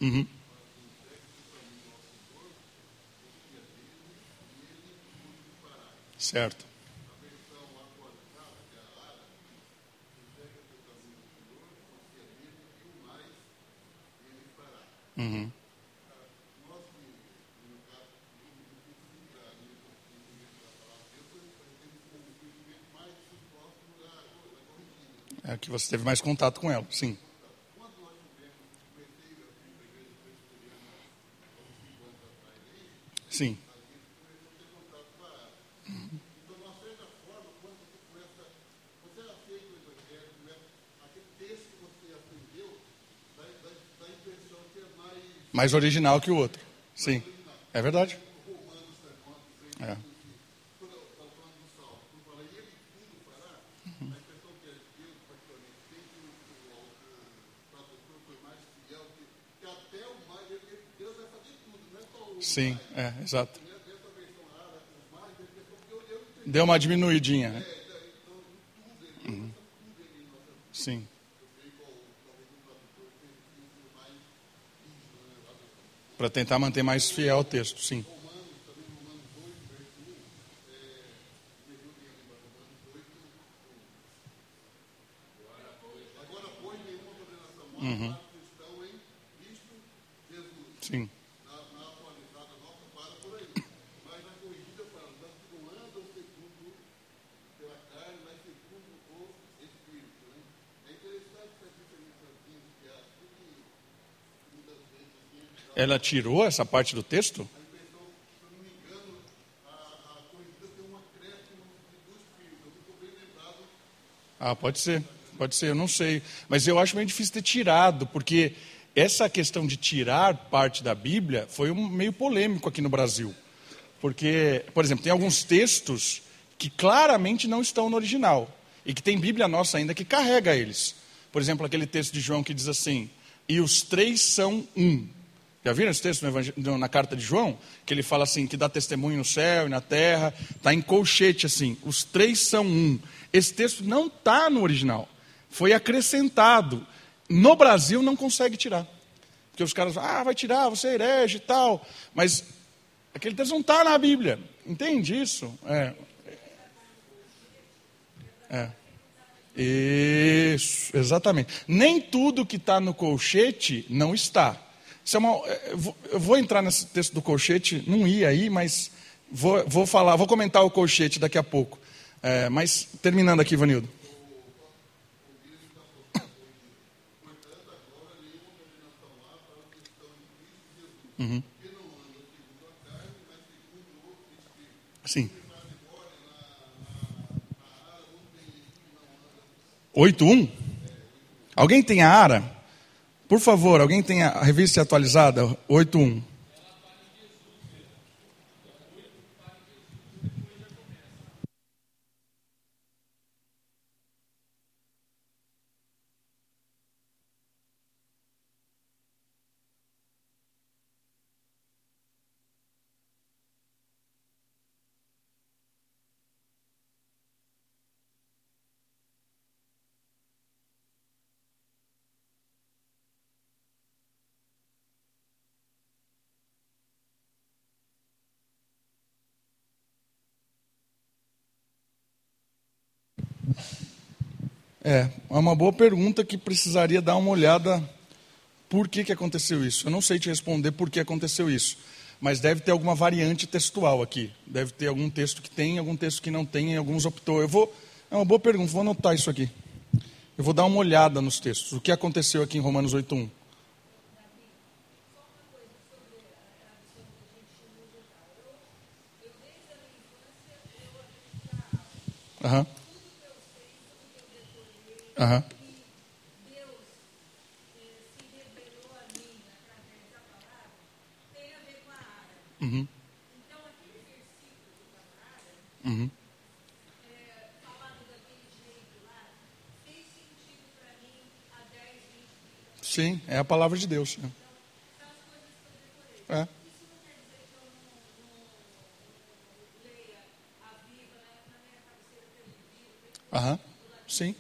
Uhum. Certo. Uhum. É que você teve mais contato com ela, sim. Sim. Mais original que o outro. Sim. É verdade. É. Sim, é, exato. Deu uma diminuidinha, né? Uhum. Sim. Para tentar manter mais fiel ao texto, sim. Uhum. Sim. Ela tirou essa parte do texto? Ah, pode ser, pode ser, eu não sei. Mas eu acho meio difícil ter tirado, porque essa questão de tirar parte da Bíblia foi um, meio polêmico aqui no Brasil. Porque, por exemplo, tem alguns textos que claramente não estão no original. E que tem Bíblia nossa ainda que carrega eles. Por exemplo, aquele texto de João que diz assim: E os três são um. Já viram esse texto na carta de João? Que ele fala assim, que dá testemunho no céu e na terra, está em colchete assim, os três são um. Esse texto não está no original, foi acrescentado. No Brasil não consegue tirar. Porque os caras falam, ah, vai tirar, você é herege e tal. Mas aquele texto não está na Bíblia. Entende isso? É. É. Isso, exatamente. Nem tudo que está no colchete não está. É, eu vou entrar nesse texto do colchete, não ia aí, mas vou, vou falar, vou comentar o colchete daqui a pouco. É, mas terminando aqui, Vanildo. Uhum. Sim. Oito um? Alguém tem a ara? Por favor, alguém tem a revista atualizada? 81. É, é uma boa pergunta que precisaria dar uma olhada por que, que aconteceu isso. Eu não sei te responder por que aconteceu isso, mas deve ter alguma variante textual aqui. Deve ter algum texto que tem, algum texto que não tem, alguns optou. Eu vou, é uma boa pergunta, vou anotar isso aqui. Eu vou dar uma olhada nos textos. O que aconteceu aqui em Romanos 8.1? Aham. Uhum. Aham. que Deus eh, se revelou a mim através da palavra tem a ver com a Ara. Uhum. Então, aquele versículo Uhum. falado daquele jeito lá, fez sentido para mim há 10, 20 dias. Sim, é a palavra de Deus. né? São as coisas que eu decorei. É. Isso não quer dizer que eu não, leia a Bíblia na, minha cabeceira televisiva, Aham. Sim.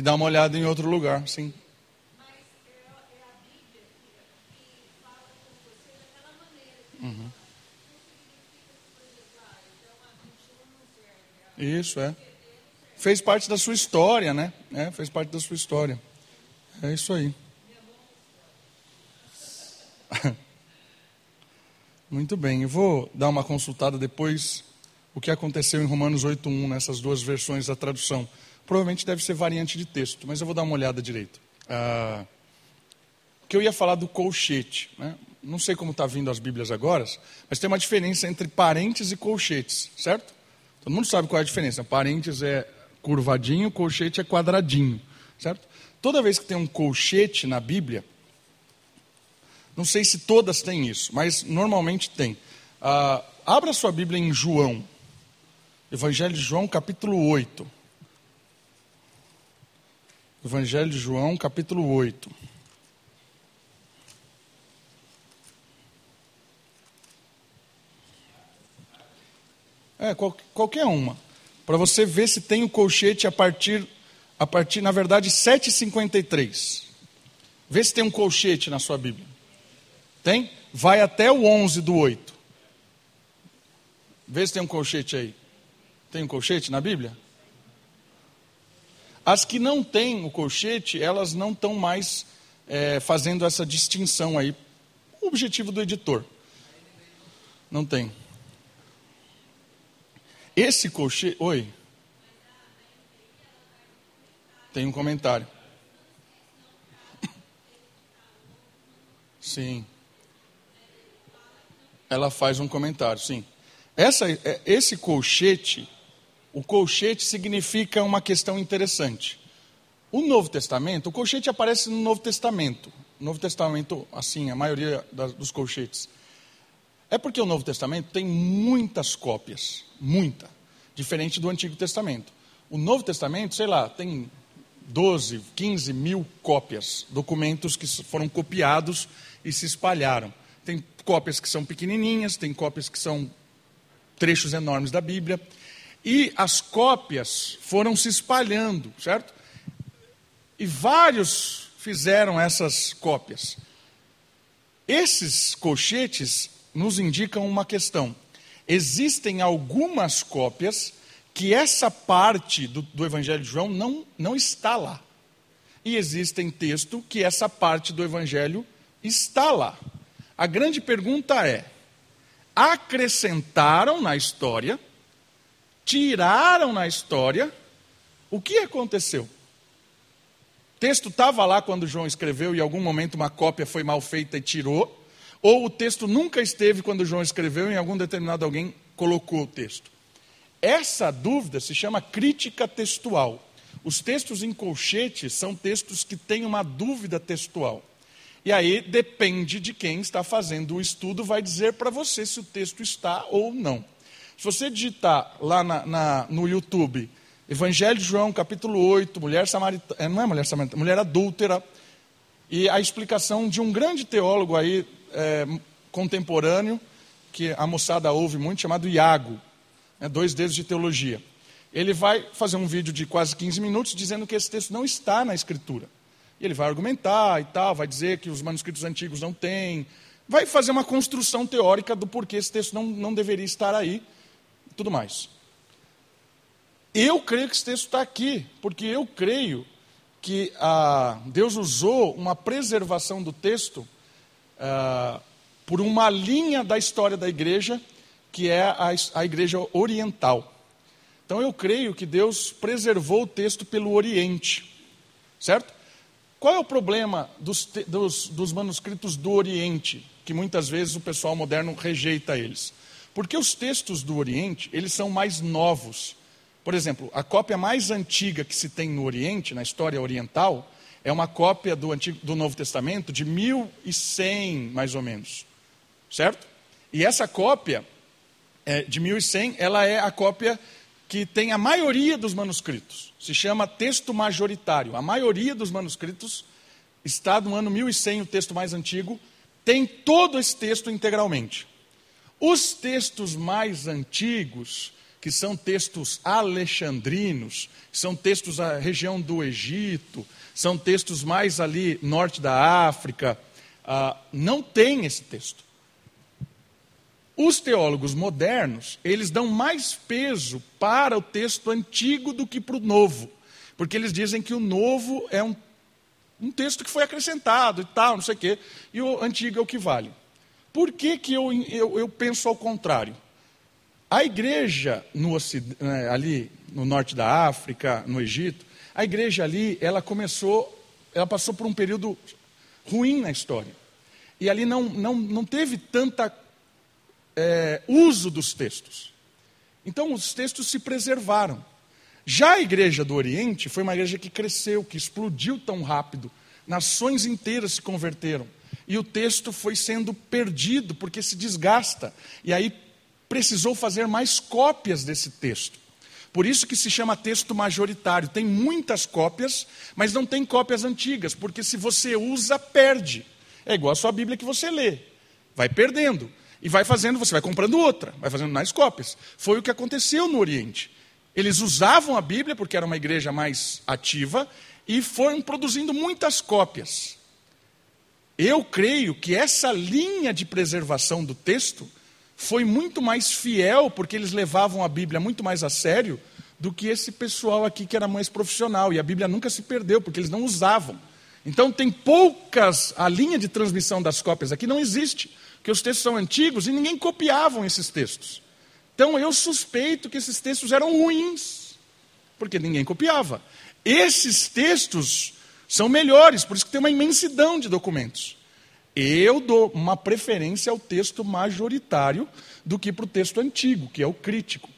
E dá uma olhada em outro lugar, sim. mas a Bíblia que, que fala com você daquela maneira. Que Não significa que, por exemplo, a 21 não serve. Isso, é. Fez parte da sua história, né? É, fez parte da sua história. É isso aí. Muito bem, eu vou dar uma consultada depois o que aconteceu em Romanos 8.1 nessas duas versões da tradução. Provavelmente deve ser variante de texto, mas eu vou dar uma olhada direito. Ah, que eu ia falar do colchete. Né? Não sei como está vindo as Bíblias agora, mas tem uma diferença entre parentes e colchetes, certo? Todo mundo sabe qual é a diferença. Parentes é curvadinho, colchete é quadradinho, certo? Toda vez que tem um colchete na Bíblia, não sei se todas têm isso, mas normalmente tem. Ah, abra sua Bíblia em João, Evangelho de João, capítulo 8. Evangelho de João, capítulo 8. É, qual, qualquer uma. Para você ver se tem o colchete a partir, a partir na verdade, 7,53. Vê se tem um colchete na sua Bíblia. Tem? Vai até o 11 do 8. Vê se tem um colchete aí. Tem um colchete na Bíblia? As que não têm o colchete, elas não estão mais é, fazendo essa distinção aí. O objetivo do editor. Não tem. Esse colchete. Oi. Tem um comentário. Sim. Ela faz um comentário, sim. Essa, é, esse colchete, o colchete significa uma questão interessante. O Novo Testamento, o colchete aparece no Novo Testamento. No Novo Testamento, assim, a maioria dos colchetes. É porque o Novo Testamento tem muitas cópias, muita, diferente do Antigo Testamento. O Novo Testamento, sei lá, tem 12, 15 mil cópias, documentos que foram copiados e se espalharam. Tem cópias que são pequenininhas, tem cópias que são trechos enormes da Bíblia. E as cópias foram se espalhando, certo? E vários fizeram essas cópias. Esses colchetes nos indicam uma questão. Existem algumas cópias que essa parte do, do Evangelho de João não, não está lá. E existem textos que essa parte do Evangelho está lá. A grande pergunta é: acrescentaram na história, tiraram na história, o que aconteceu? O texto estava lá quando João escreveu e em algum momento uma cópia foi mal feita e tirou, ou o texto nunca esteve quando João escreveu e em algum determinado alguém colocou o texto. Essa dúvida se chama crítica textual. Os textos em colchete são textos que têm uma dúvida textual. E aí depende de quem está fazendo o estudo, vai dizer para você se o texto está ou não. Se você digitar lá na, na, no YouTube, Evangelho de João, capítulo 8, mulher samaritana, não é mulher samaritana, mulher adúltera, e a explicação de um grande teólogo aí, é, contemporâneo, que a moçada ouve muito, chamado Iago, né, dois dedos de teologia. Ele vai fazer um vídeo de quase 15 minutos dizendo que esse texto não está na Escritura. E ele vai argumentar e tal, vai dizer que os manuscritos antigos não têm, vai fazer uma construção teórica do porquê esse texto não, não deveria estar aí, tudo mais. Eu creio que esse texto está aqui, porque eu creio que ah, Deus usou uma preservação do texto ah, por uma linha da história da igreja, que é a, a igreja oriental. Então eu creio que Deus preservou o texto pelo Oriente, certo? Qual é o problema dos, dos, dos, manuscritos do Oriente, que muitas vezes o pessoal moderno rejeita eles? Porque os textos do Oriente, eles são mais novos. Por exemplo, a cópia mais antiga que se tem no Oriente, na história oriental, é uma cópia do, Antigo, do Novo Testamento de 1100, mais ou menos. Certo? E essa cópia é, de 1100, ela é a cópia que tem a maioria dos manuscritos. Se chama texto majoritário. A maioria dos manuscritos está no ano 1100, o texto mais antigo, tem todo esse texto integralmente. Os textos mais antigos, que são textos alexandrinos, são textos da região do Egito, são textos mais ali norte da África, ah, não tem esse texto. Os teólogos modernos, eles dão mais peso para o texto antigo do que para o novo, porque eles dizem que o novo é um, um texto que foi acrescentado e tal, não sei o quê, e o antigo é o que vale. Por que, que eu, eu, eu penso ao contrário? A igreja no, né, ali no norte da África, no Egito, a igreja ali, ela começou, ela passou por um período ruim na história. E ali não, não, não teve tanta é, uso dos textos. Então os textos se preservaram. Já a igreja do Oriente foi uma igreja que cresceu, que explodiu tão rápido. Nações inteiras se converteram e o texto foi sendo perdido porque se desgasta. E aí precisou fazer mais cópias desse texto. Por isso que se chama texto majoritário. Tem muitas cópias, mas não tem cópias antigas, porque se você usa, perde. É igual a sua Bíblia que você lê. Vai perdendo. E vai fazendo, você vai comprando outra, vai fazendo mais cópias. Foi o que aconteceu no Oriente. Eles usavam a Bíblia, porque era uma igreja mais ativa, e foram produzindo muitas cópias. Eu creio que essa linha de preservação do texto foi muito mais fiel, porque eles levavam a Bíblia muito mais a sério do que esse pessoal aqui que era mais profissional. E a Bíblia nunca se perdeu, porque eles não usavam. Então tem poucas, a linha de transmissão das cópias aqui não existe, porque os textos são antigos e ninguém copiavam esses textos. Então eu suspeito que esses textos eram ruins, porque ninguém copiava. Esses textos são melhores, por isso que tem uma imensidão de documentos. Eu dou uma preferência ao texto majoritário do que para o texto antigo, que é o crítico.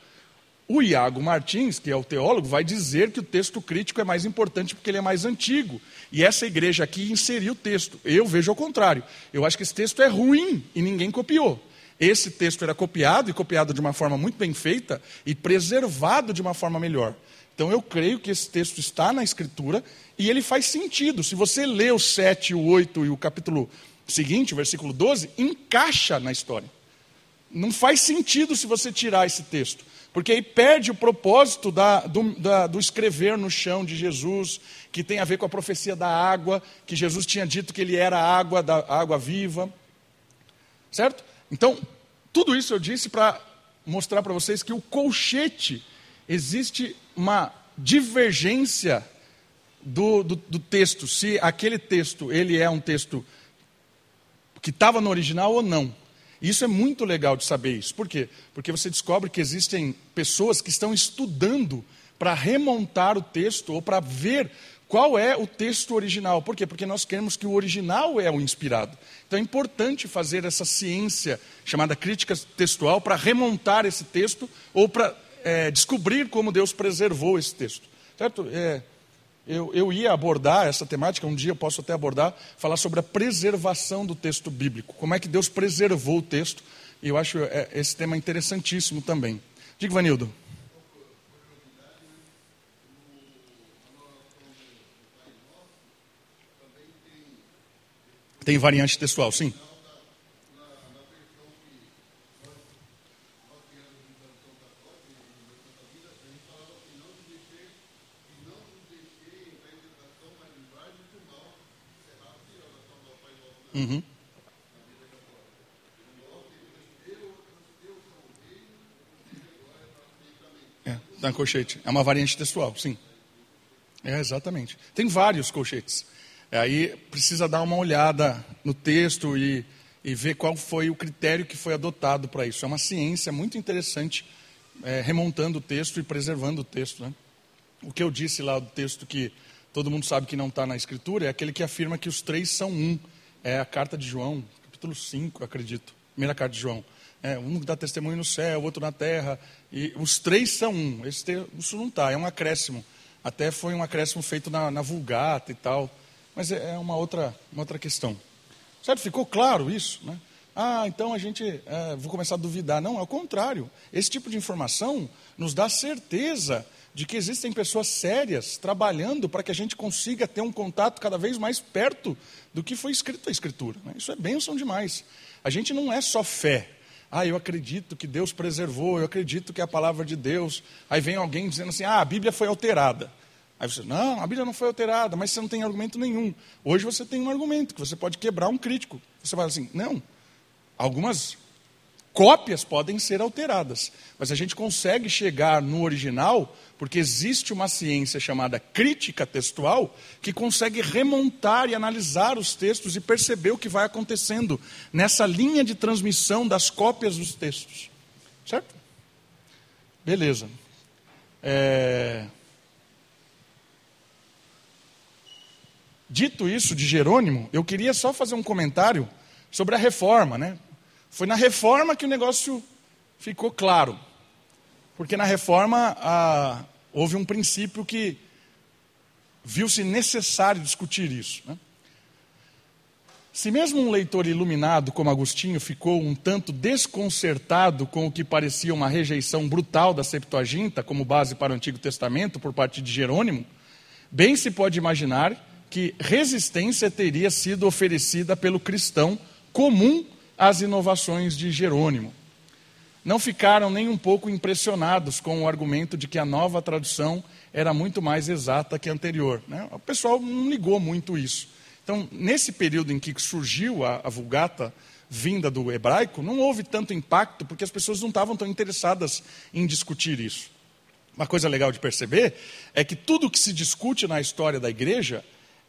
O Iago Martins, que é o teólogo, vai dizer que o texto crítico é mais importante porque ele é mais antigo. E essa igreja aqui inseriu o texto. Eu vejo ao contrário. Eu acho que esse texto é ruim e ninguém copiou. Esse texto era copiado e copiado de uma forma muito bem feita e preservado de uma forma melhor. Então eu creio que esse texto está na Escritura e ele faz sentido. Se você lê o 7, o 8 e o capítulo seguinte, o versículo 12, encaixa na história. Não faz sentido se você tirar esse texto, porque aí perde o propósito da, do, da, do escrever no chão de Jesus, que tem a ver com a profecia da água, que Jesus tinha dito que ele era a água, da água viva. Certo? Então, tudo isso eu disse para mostrar para vocês que o colchete existe uma divergência do, do, do, texto, se aquele texto ele é um texto que estava no original ou não. Isso é muito legal de saber isso. Por quê? Porque você descobre que existem pessoas que estão estudando para remontar o texto ou para ver qual é o texto original. Por quê? Porque nós queremos que o original é o inspirado. Então é importante fazer essa ciência chamada crítica textual para remontar esse texto ou para é, descobrir como Deus preservou esse texto. Certo? É, eu, eu, ia abordar essa temática, um dia eu posso até abordar, falar sobre a preservação do texto bíblico. Como é que Deus preservou o texto. E eu acho é, esse tema interessantíssimo também. Diga, Vanildo. Tem variante textual, sim. Uhum. É, da colchete. É uma variante textual, sim. É, exatamente. Tem vários colchetes. É, aí precisa dar uma olhada no texto e, e ver qual foi o critério que foi adotado para isso. É uma ciência muito interessante, é, remontando o texto e preservando o texto. Né? O que eu disse lá do texto que todo mundo sabe que não está na escritura é aquele que afirma que os três são um é a carta de João, capítulo 5, acredito. Primeira carta de João. É, um dá testemunho no céu, o outro na terra. E os três são um. Esse, isso não está, é um acréscimo. Até foi um acréscimo feito na, na Vulgata e tal. Mas é, é uma outra, uma outra questão. Certo? Ficou claro isso? Né? Ah, então a gente. É, vou começar a duvidar. Não, é o contrário. Esse tipo de informação nos dá certeza de que existem pessoas sérias trabalhando para que a gente consiga ter um contato cada vez mais perto do que foi escrito na Escritura. Né? Isso é bênção demais. A gente não é só fé. Ah, eu acredito que Deus preservou, eu acredito que é a palavra de Deus. Aí vem alguém dizendo assim: ah, a Bíblia foi alterada. Aí você, não, a Bíblia não foi alterada, mas você não tem argumento nenhum. Hoje você tem um argumento que você pode quebrar um crítico. Você fala assim: não, algumas cópias podem ser alteradas, mas a gente consegue chegar no original porque existe uma ciência chamada crítica textual que consegue remontar e analisar os textos e perceber o que vai acontecendo nessa linha de transmissão das cópias dos textos. Certo? Beleza. É... Dito isso de Jerônimo, eu queria só fazer um comentário sobre a reforma, né? Foi na reforma que o negócio ficou claro. Porque na reforma ah, houve um princípio que viu-se necessário discutir isso. Né? Se mesmo um leitor iluminado como Agostinho ficou um tanto desconcertado com o que parecia uma rejeição brutal da Septuaginta como base para o Antigo Testamento por parte de Jerônimo, bem se pode imaginar que resistência teria sido oferecida pelo cristão comum as inovações de Jerônimo. Não ficaram nem um pouco impressionados com o argumento de que a nova tradução era muito mais exata que a anterior. Né? O pessoal não ligou muito isso. Então, nesse período em que surgiu a, a Vulgata vinda do hebraico, não houve tanto impacto, porque as pessoas não estavam tão interessadas em discutir isso. Uma coisa legal de perceber é que tudo que se discute na história da igreja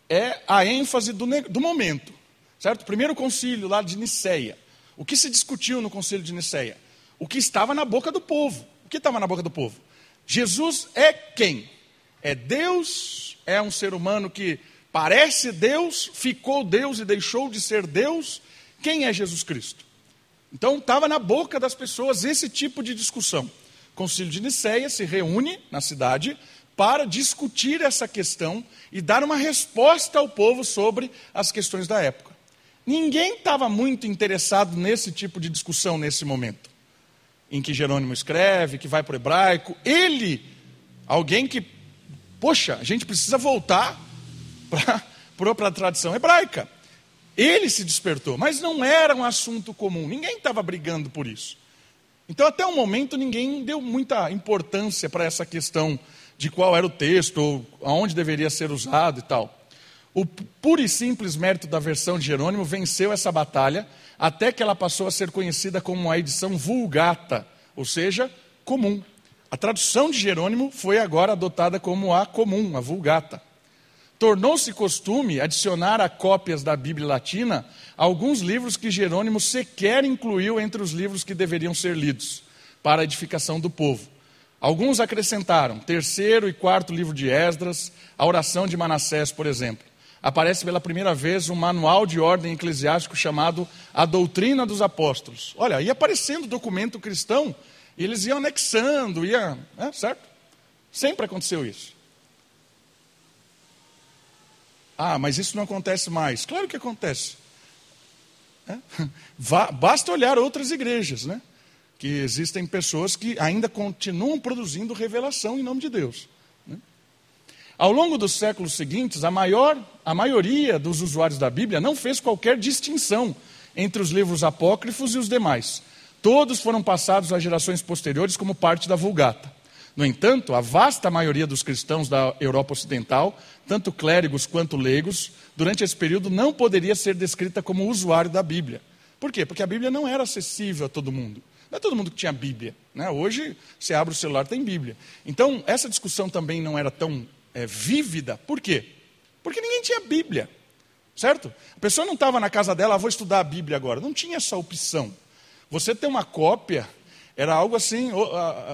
é a ênfase do, do momento. Certo? Primeiro concílio lá de Niceia. O que se discutiu no concílio de Niceia? O que estava na boca do povo. O que estava na boca do povo? Jesus é quem? É Deus? É um ser humano que parece Deus, ficou Deus e deixou de ser Deus? Quem é Jesus Cristo? Então estava na boca das pessoas esse tipo de discussão. O concílio de Niceia se reúne na cidade para discutir essa questão e dar uma resposta ao povo sobre as questões da época. Ninguém estava muito interessado nesse tipo de discussão nesse momento, em que Jerônimo escreve, que vai para o hebraico. Ele, alguém que, poxa, a gente precisa voltar para a tradição hebraica. Ele se despertou, mas não era um assunto comum, ninguém estava brigando por isso. Então, até o momento, ninguém deu muita importância para essa questão de qual era o texto, ou aonde deveria ser usado e tal. O puro e simples mérito da versão de Jerônimo venceu essa batalha até que ela passou a ser conhecida como a edição vulgata, ou seja, comum. A tradução de Jerônimo foi agora adotada como a comum, a vulgata. Tornou-se costume adicionar a cópias da Bíblia Latina alguns livros que Jerônimo sequer incluiu entre os livros que deveriam ser lidos para a edificação do povo. Alguns acrescentaram terceiro e quarto livro de Esdras, a oração de Manassés, por exemplo aparece pela primeira vez um manual de ordem eclesiástico chamado A Doutrina dos Apóstolos. Olha, ia aparecendo documento cristão e eles iam anexando, ia, é, certo? Sempre aconteceu isso. Ah, mas isso não acontece mais. Claro que acontece. É? Basta olhar outras igrejas, né? Que existem pessoas que ainda continuam produzindo revelação em nome de Deus. Ao longo dos séculos seguintes, a, maior, a maioria dos usuários da Bíblia não fez qualquer distinção entre os livros apócrifos e os demais. Todos foram passados às gerações posteriores como parte da Vulgata. No entanto, a vasta maioria dos cristãos da Europa Ocidental, tanto clérigos quanto leigos, durante esse período não poderia ser descrita como usuário da Bíblia. Por quê? Porque a Bíblia não era acessível a todo mundo. Não é todo mundo que tinha Bíblia. Né? Hoje, você abre o celular, tem Bíblia. Então, essa discussão também não era tão é, vívida. Por quê? Porque ninguém tinha Bíblia, certo? A pessoa não estava na casa dela, ah, vou estudar a Bíblia agora. Não tinha essa opção. Você ter uma cópia era algo assim,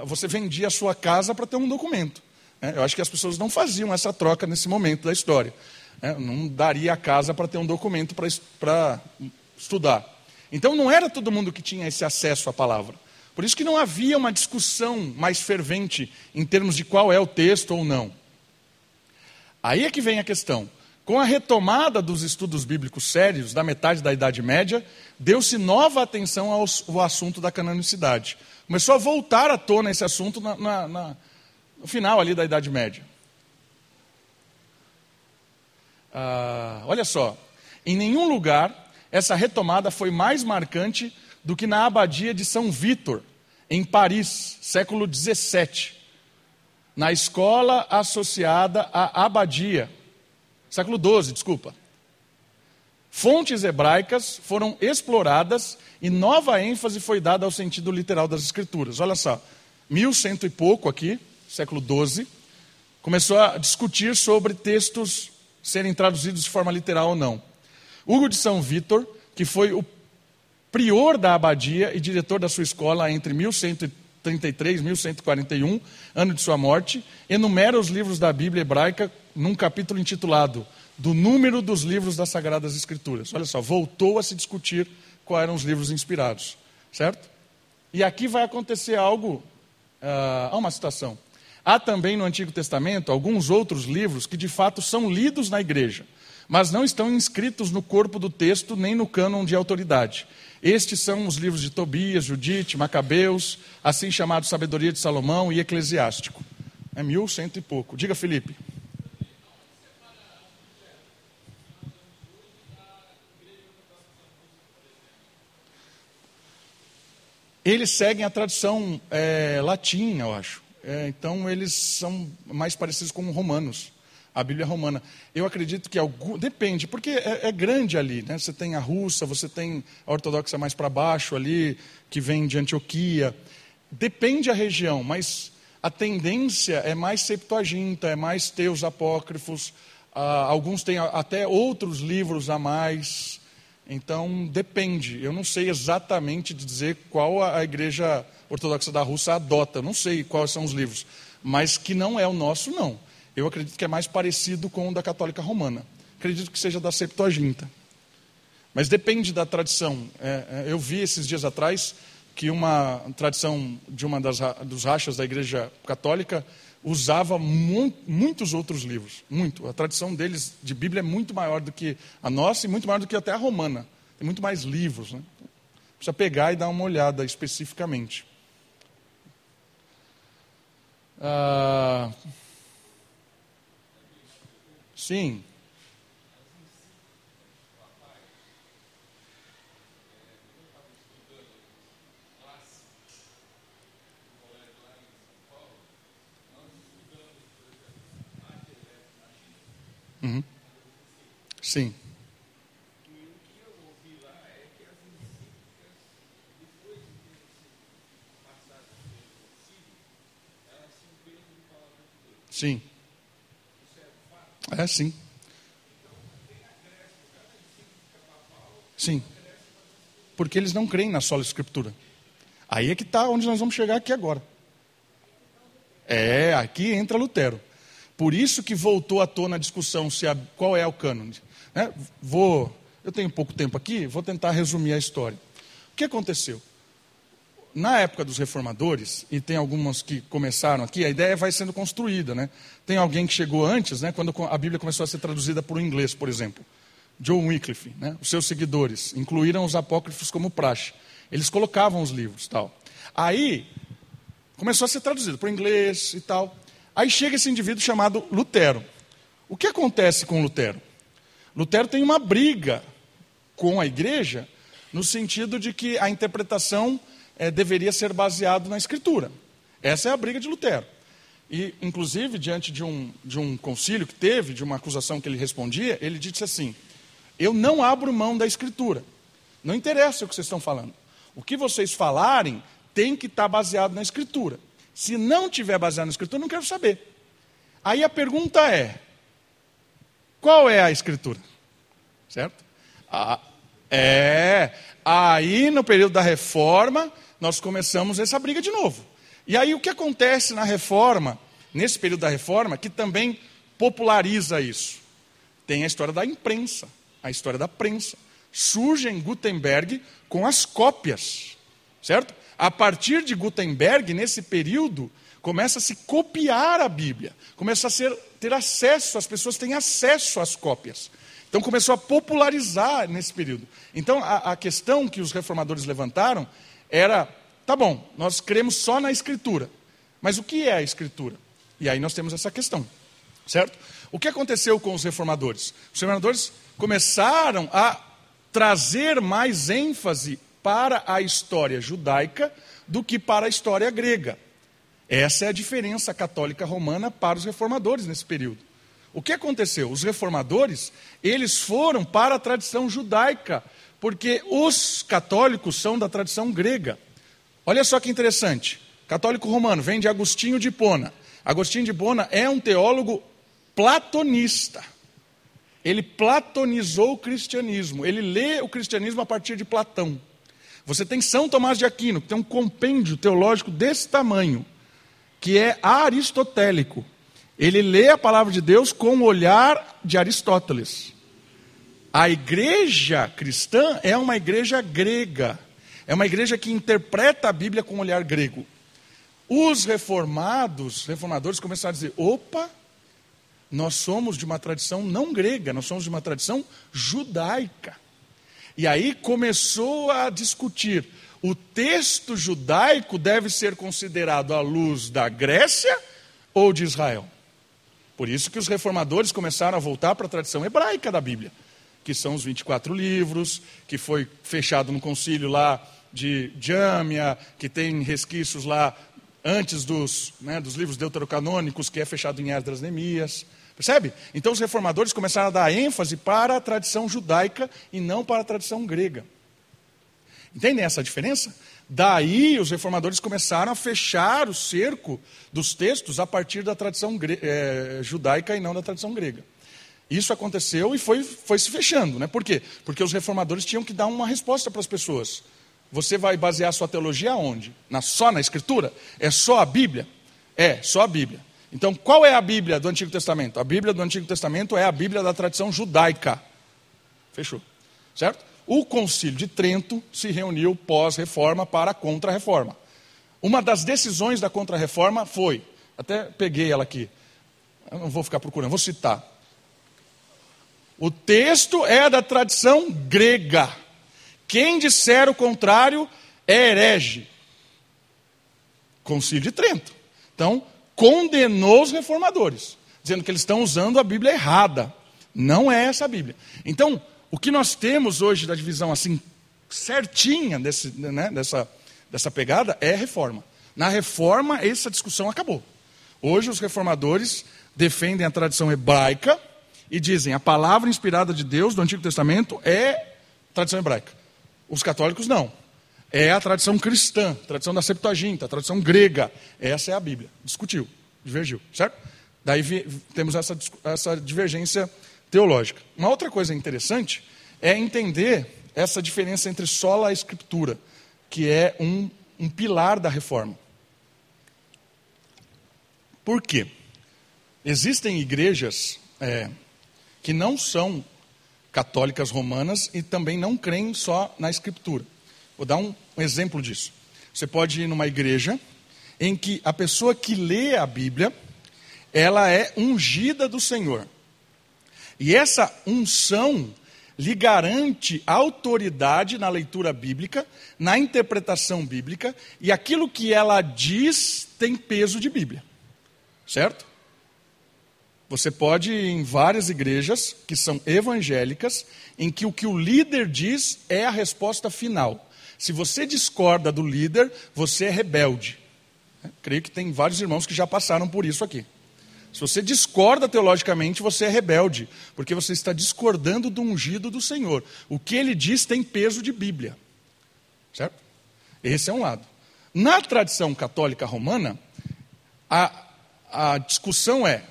você vendia a sua casa para ter um documento. Né? Eu acho que as pessoas não faziam essa troca nesse momento da história. Né? Não daria a casa para ter um documento para estudar. Então não era todo mundo que tinha esse acesso à palavra. Por isso que não havia uma discussão mais fervente em termos de qual é o texto ou não. Aí é que vem a questão. Com a retomada dos estudos bíblicos sérios da metade da Idade Média, deu-se nova atenção ao, ao, assunto da canonicidade. Começou a voltar à tona esse assunto na, na, na, no final ali da Idade Média. Ah, olha só, em nenhum lugar essa retomada foi mais marcante do que na abadia de São Vítor, em Paris, século XVII, na escola associada à abadia, século XII, desculpa. Fontes hebraicas foram exploradas e nova ênfase foi dada ao sentido literal das escrituras. Olha só, mil cento e pouco aqui, século XII, começou a discutir sobre textos serem traduzidos de forma literal ou não. Hugo de São Vítor, que foi o prior da abadia e diretor da sua escola entre 1133 e 1141, ano de sua morte, enumera os livros da Bíblia hebraica num capítulo intitulado Do número dos livros das Sagradas Escrituras. Olha só, voltou a se discutir quais eram os livros inspirados, certo? E aqui vai acontecer algo, uh, há uma citação. Há também no Antigo Testamento alguns outros livros que de fato são lidos na igreja, mas não estão inscritos no corpo do texto nem no cânon de autoridade. Estes são os livros de Tobias, Judite, Macabeus, assim chamado Sabedoria de Salomão e Eclesiástico. É mil cento e pouco. Diga, Felipe. Eles seguem a tradição é, latina, eu acho. É, então, eles são mais parecidos com romanos, a Bíblia romana. Eu acredito que algum, depende, porque é, é, grande ali. Né? Você tem a russa, você tem a ortodoxa mais para baixo ali, que vem de Antioquia. Depende a região, mas a tendência é mais Septuaginta, é mais teus apócrifos. Ah, alguns têm até outros livros a mais. Então, depende. Eu não sei exatamente dizer qual a igreja ortodoxa da Rússia adota. Eu não sei quais são os livros. Mas que não é o nosso, não. Eu acredito que é mais parecido com o da católica romana. Acredito que seja da Septuaginta. Mas depende da tradição. É, é eu vi esses dias atrás que uma tradição de uma das dos rachas da igreja católica usava mu muitos outros livros, muito. A tradição deles de Bíblia é muito maior do que a nossa e muito maior do que até a romana. Tem muito mais livros. Né? Precisa pegar e dar uma olhada especificamente. Ah, sim. Uhum. Sim. Sim. É sim. Sim. Porque eles não creem na sola escritura. Aí é que está onde nós vamos chegar aqui agora. É, aqui entra Lutero. Por isso que voltou à tona a discussão se a, qual é o cânone. Né? Vou, eu tenho pouco tempo aqui, vou tentar resumir a história. O que aconteceu? Na época dos reformadores, e tem algumas que começaram aqui, a ideia vai sendo construída. Né? Tem alguém que chegou antes, né, quando a Bíblia começou a ser traduzida para o inglês, por exemplo. John Wycliffe, né, os seus seguidores, incluíram os apócrifos como praxe. Eles colocavam os livros tal. Aí, começou a ser traduzido para o inglês e tal. Aí chega esse indivíduo chamado Lutero. O que acontece com Lutero? Lutero tem uma briga com a igreja no sentido de que a interpretação é, deveria ser baseada na escritura. Essa é a briga de Lutero. E, inclusive, diante de um, de um concílio que teve, de uma acusação que ele respondia, ele disse assim: Eu não abro mão da escritura. Não interessa o que vocês estão falando. O que vocês falarem tem que estar baseado na escritura. Se não tiver baseado na Escritura, não quero saber. Aí a pergunta é: qual é a Escritura? Certo? Ah, é. Aí no período da reforma, nós começamos essa briga de novo. E aí o que acontece na reforma, nesse período da reforma, que também populariza isso? Tem a história da imprensa, a história da prensa. surge em Gutenberg com as cópias, certo? A partir de Gutenberg, nesse período, começa a se copiar a Bíblia, começa a ser, ter acesso, as pessoas têm acesso às cópias. Então começou a popularizar nesse período. Então a, a questão que os reformadores levantaram era: tá bom, nós cremos só na Escritura, mas o que é a Escritura? E aí nós temos essa questão, certo? O que aconteceu com os reformadores? Os reformadores começaram a trazer mais ênfase para a história judaica do que para a história grega. Essa é a diferença católica romana para os reformadores nesse período. O que aconteceu? Os reformadores, eles foram para a tradição judaica, porque os católicos são da tradição grega. Olha só que interessante. Católico romano vem de Agostinho de Hipona. Agostinho de Hipona é um teólogo platonista. Ele platonizou o cristianismo. Ele lê o cristianismo a partir de Platão. Você tem São Tomás de Aquino, que tem um compêndio teológico desse tamanho que é aristotélico. Ele lê a palavra de Deus com o olhar de Aristóteles. A igreja cristã é uma igreja grega. É uma igreja que interpreta a Bíblia com o olhar grego. Os reformados, reformadores começaram a dizer: opa, nós somos de uma tradição não grega, nós somos de uma tradição judaica. E aí começou a discutir o texto judaico deve ser considerado à luz da Grécia ou de Israel. Por isso que os reformadores começaram a voltar para a tradição hebraica da Bíblia, que são os 24 livros, que foi fechado no concílio lá de Jâmia, que tem resquícios lá antes dos, né, dos livros deuterocanônicos, que é fechado em Esdras Neemias. Percebe? Então os reformadores começaram a dar ênfase para a tradição judaica e não para a tradição grega. Entendem essa diferença? Daí os reformadores começaram a fechar o cerco dos textos a partir da tradição é, judaica e não da tradição grega. Isso aconteceu e foi, foi se fechando. Né? Por quê? Porque os reformadores tinham que dar uma resposta para as pessoas. Você vai basear sua teologia onde? Na, só na Escritura? É só a Bíblia? É, só a Bíblia. Então, qual é a Bíblia do Antigo Testamento? A Bíblia do Antigo Testamento é a Bíblia da tradição judaica. Fechou. Certo? O Concílio de Trento se reuniu pós-reforma para a contra-reforma. Uma das decisões da contra-reforma foi, até peguei ela aqui, eu não vou ficar procurando, vou citar. O texto é da tradição grega. Quem disser o contrário é herege. Concílio de Trento. Então, condenou os reformadores, dizendo que eles estão usando a Bíblia errada. Não é essa a Bíblia. Então, o que nós temos hoje da divisão assim, certinha desse, né, dessa, dessa pegada, é reforma. Na reforma, essa discussão acabou. Hoje, os reformadores defendem a tradição hebraica e dizem a palavra inspirada de Deus do Antigo Testamento é tradição hebraica. Os católicos não. É a tradição cristã, tradição da Septuaginta, tradição grega. Essa é a Bíblia. Discutiu, divergiu, certo? Daí temos essa, essa divergência teológica. Uma outra coisa interessante é entender essa diferença entre sola escritura, que é um, um pilar da reforma. Por quê? Existem igrejas é, que não são católicas romanas e também não creem só na escritura. Vou dar um, um exemplo disso. Você pode ir numa igreja em que a pessoa que lê a Bíblia, ela é ungida do Senhor. E essa unção lhe garante autoridade na leitura bíblica, na interpretação bíblica, e aquilo que ela diz tem peso de Bíblia. Certo? Você pode ir em várias igrejas que são evangélicas, em que o que o líder diz é a resposta final. Se você discorda do líder, você é rebelde. Creio que tem vários irmãos que já passaram por isso aqui. Se você discorda teologicamente, você é rebelde, porque você está discordando do ungido do Senhor. O que ele diz tem peso de Bíblia. Certo? Esse é um lado. Na tradição católica romana, a, a discussão é: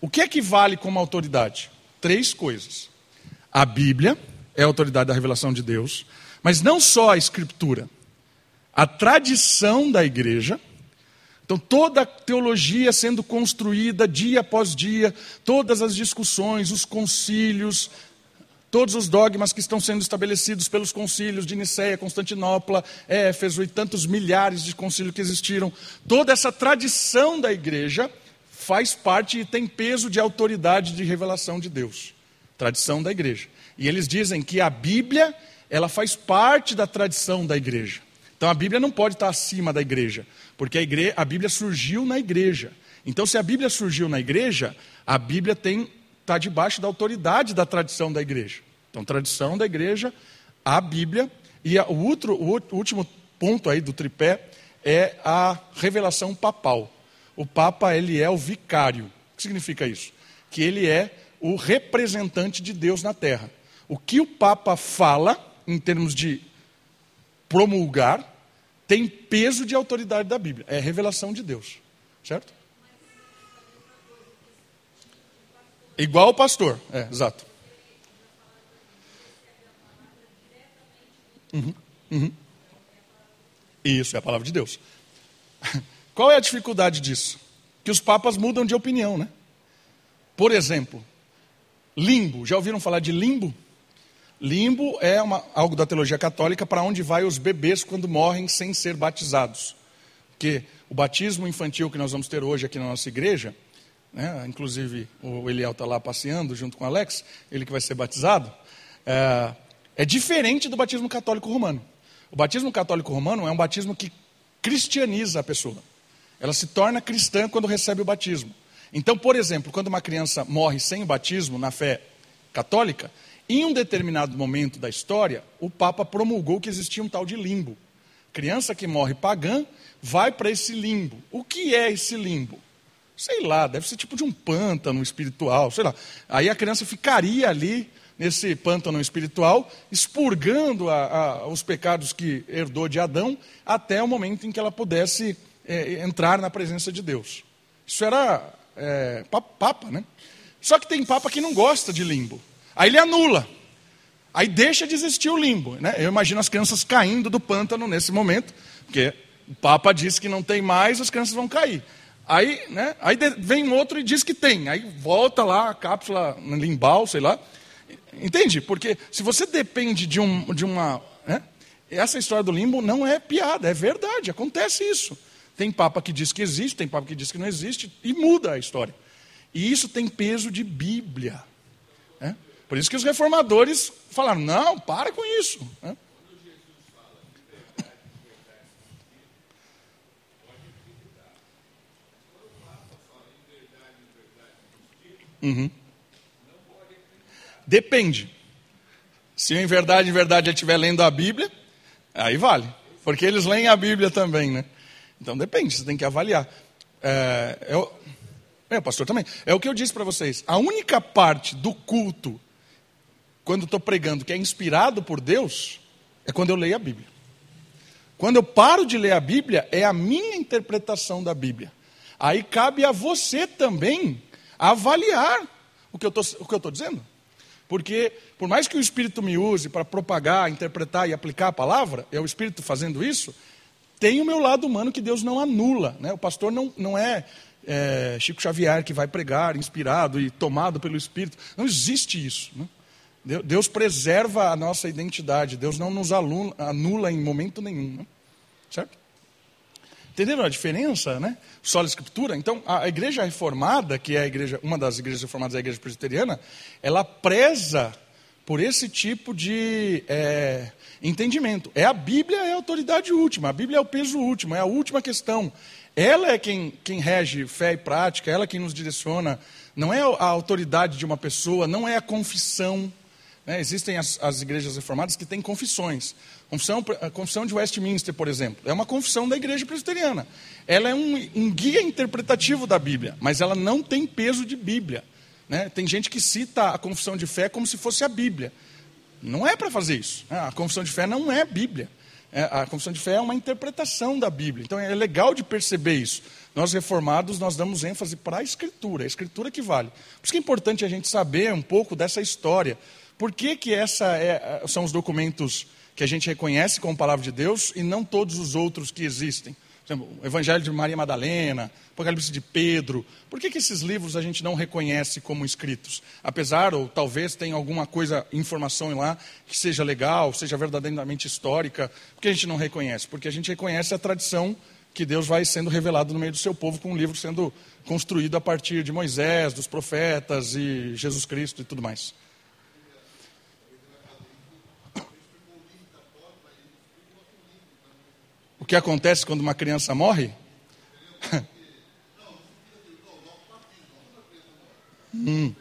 o que é que vale como autoridade? Três coisas. A Bíblia é a autoridade da revelação de Deus, mas não só a Escritura. A tradição da igreja então, toda a teologia sendo construída dia após dia, todas as discussões, os concílios, Todos os dogmas que estão sendo estabelecidos pelos concílios de Nicéia, Constantinopla, Éfeso e tantos milhares de concílios que existiram, toda essa tradição da igreja faz parte e tem peso de autoridade de revelação de Deus. Tradição da igreja. E eles dizem que a Bíblia, ela faz parte da tradição da igreja. Então a Bíblia não pode estar acima da igreja, porque a, a Bíblia surgiu na igreja. Então, se a Bíblia surgiu na igreja, a Bíblia tem está debaixo da autoridade da tradição da igreja. Então, tradição da igreja, a Bíblia, e o, outro, o último ponto aí do tripé é a revelação papal. O Papa, ele é o vicário. O que significa isso? Que ele é o representante de Deus na terra. O que o Papa fala, em termos de promulgar, tem peso de autoridade da Bíblia. É revelação de Deus. Certo? Igual o pastor, é, exato. Uhum, uhum. Isso, é a palavra de Deus. Qual é a dificuldade disso? Que os papas mudam de opinião, né? Por exemplo, limbo. Já ouviram falar de limbo? Limbo é uma, algo da teologia católica para onde vai os bebês quando morrem sem ser batizados. Porque o batismo infantil que nós vamos ter hoje aqui na nossa igreja né? inclusive o Eliel está lá passeando junto com o Alex, ele que vai ser batizado, é, é diferente do batismo católico romano. O batismo católico romano é um batismo que cristianiza a pessoa. Ela se torna cristã quando recebe o batismo. Então, por exemplo, quando uma criança morre sem o batismo na fé católica, em um determinado momento da história, o Papa promulgou que existia um tal de limbo. Criança que morre pagã vai para esse limbo. O que é esse limbo? Sei lá, deve ser tipo de um pântano espiritual, sei lá. Aí a criança ficaria ali nesse pântano espiritual, expurgando a, a, os pecados que herdou de Adão, até o momento em que ela pudesse é, entrar na presença de Deus. Isso era é, papa, né? Só que tem papa que não gosta de limbo. Aí ele anula. Aí deixa de existir o limbo. Né? Eu imagino as crianças caindo do pântano nesse momento, porque o Papa disse que não tem mais, as crianças vão cair. Aí, né, aí vem outro e diz que tem. Aí volta lá a cápsula limbal, sei lá. Entende? Porque se você depende de, um, de uma. Né, essa história do limbo não é piada, é verdade, acontece isso. Tem papa que diz que existe, tem papa que diz que não existe, e muda a história. E isso tem peso de Bíblia. Né? Por isso que os reformadores falaram: não, para com isso. Né? Uhum. Depende. Se em verdade, em verdade, ele estiver lendo a Bíblia, aí vale. Porque eles leem a Bíblia também, né? Então depende, você tem que avaliar. É, eu, é, pastor também. É o que eu disse para vocês. A única parte do culto, quando estou pregando, que é inspirado por Deus, é quando eu leio a Bíblia. Quando eu paro de ler a Bíblia, é a minha interpretação da Bíblia. Aí cabe a você também avaliar o que eu estou dizendo. Porque, por mais que o Espírito me use para propagar, interpretar e aplicar a palavra, é o Espírito fazendo isso, tem o meu lado humano que Deus não anula. Né? O pastor não, não é, é Chico Xavier que vai pregar inspirado e tomado pelo Espírito. Não existe isso. Né? Deus preserva a nossa identidade, Deus não nos anula em momento nenhum. Né? Certo? Entenderam a diferença, né? Sola Escritura. Então, a igreja reformada, que é a igreja, uma das igrejas reformadas, é a igreja presbiteriana, ela preza por esse tipo de é, entendimento. É a Bíblia é a autoridade última, a Bíblia é o peso último, é a última questão. Ela é quem, quem rege fé e prática, ela é quem nos direciona. Não é a autoridade de uma pessoa, não é a confissão. Né? Existem as, as igrejas reformadas que têm confissões. Confissão, a confissão de Westminster, por exemplo, é uma confissão da igreja presbiteriana. Ela é um, um guia interpretativo da Bíblia, mas ela não tem peso de Bíblia. Né? Tem gente que cita a confissão de fé como se fosse a Bíblia. Não é para fazer isso. Né? A confissão de fé não é Bíblia. É, a confissão de fé é uma interpretação da Bíblia. Então é legal de perceber isso. Nós reformados, nós damos ênfase para a Escritura, a Escritura que vale. Por isso que é importante a gente saber um pouco dessa história. Por que, que essa é, são os documentos que a gente reconhece como palavra de Deus e não todos os outros que existem. Exemplo, o Evangelho de Maria Madalena, Apocalipse de Pedro. Por que, que esses livros a gente não reconhece como escritos? Apesar, ou talvez tenha alguma coisa, informação lá, que seja legal, seja verdadeiramente histórica, por que a gente não reconhece? Porque a gente reconhece a tradição que Deus vai sendo revelado no meio do seu povo com um livro sendo construído a partir de Moisés, dos profetas e Jesus Cristo e tudo mais. Que acontece quando uma criança morre? hum.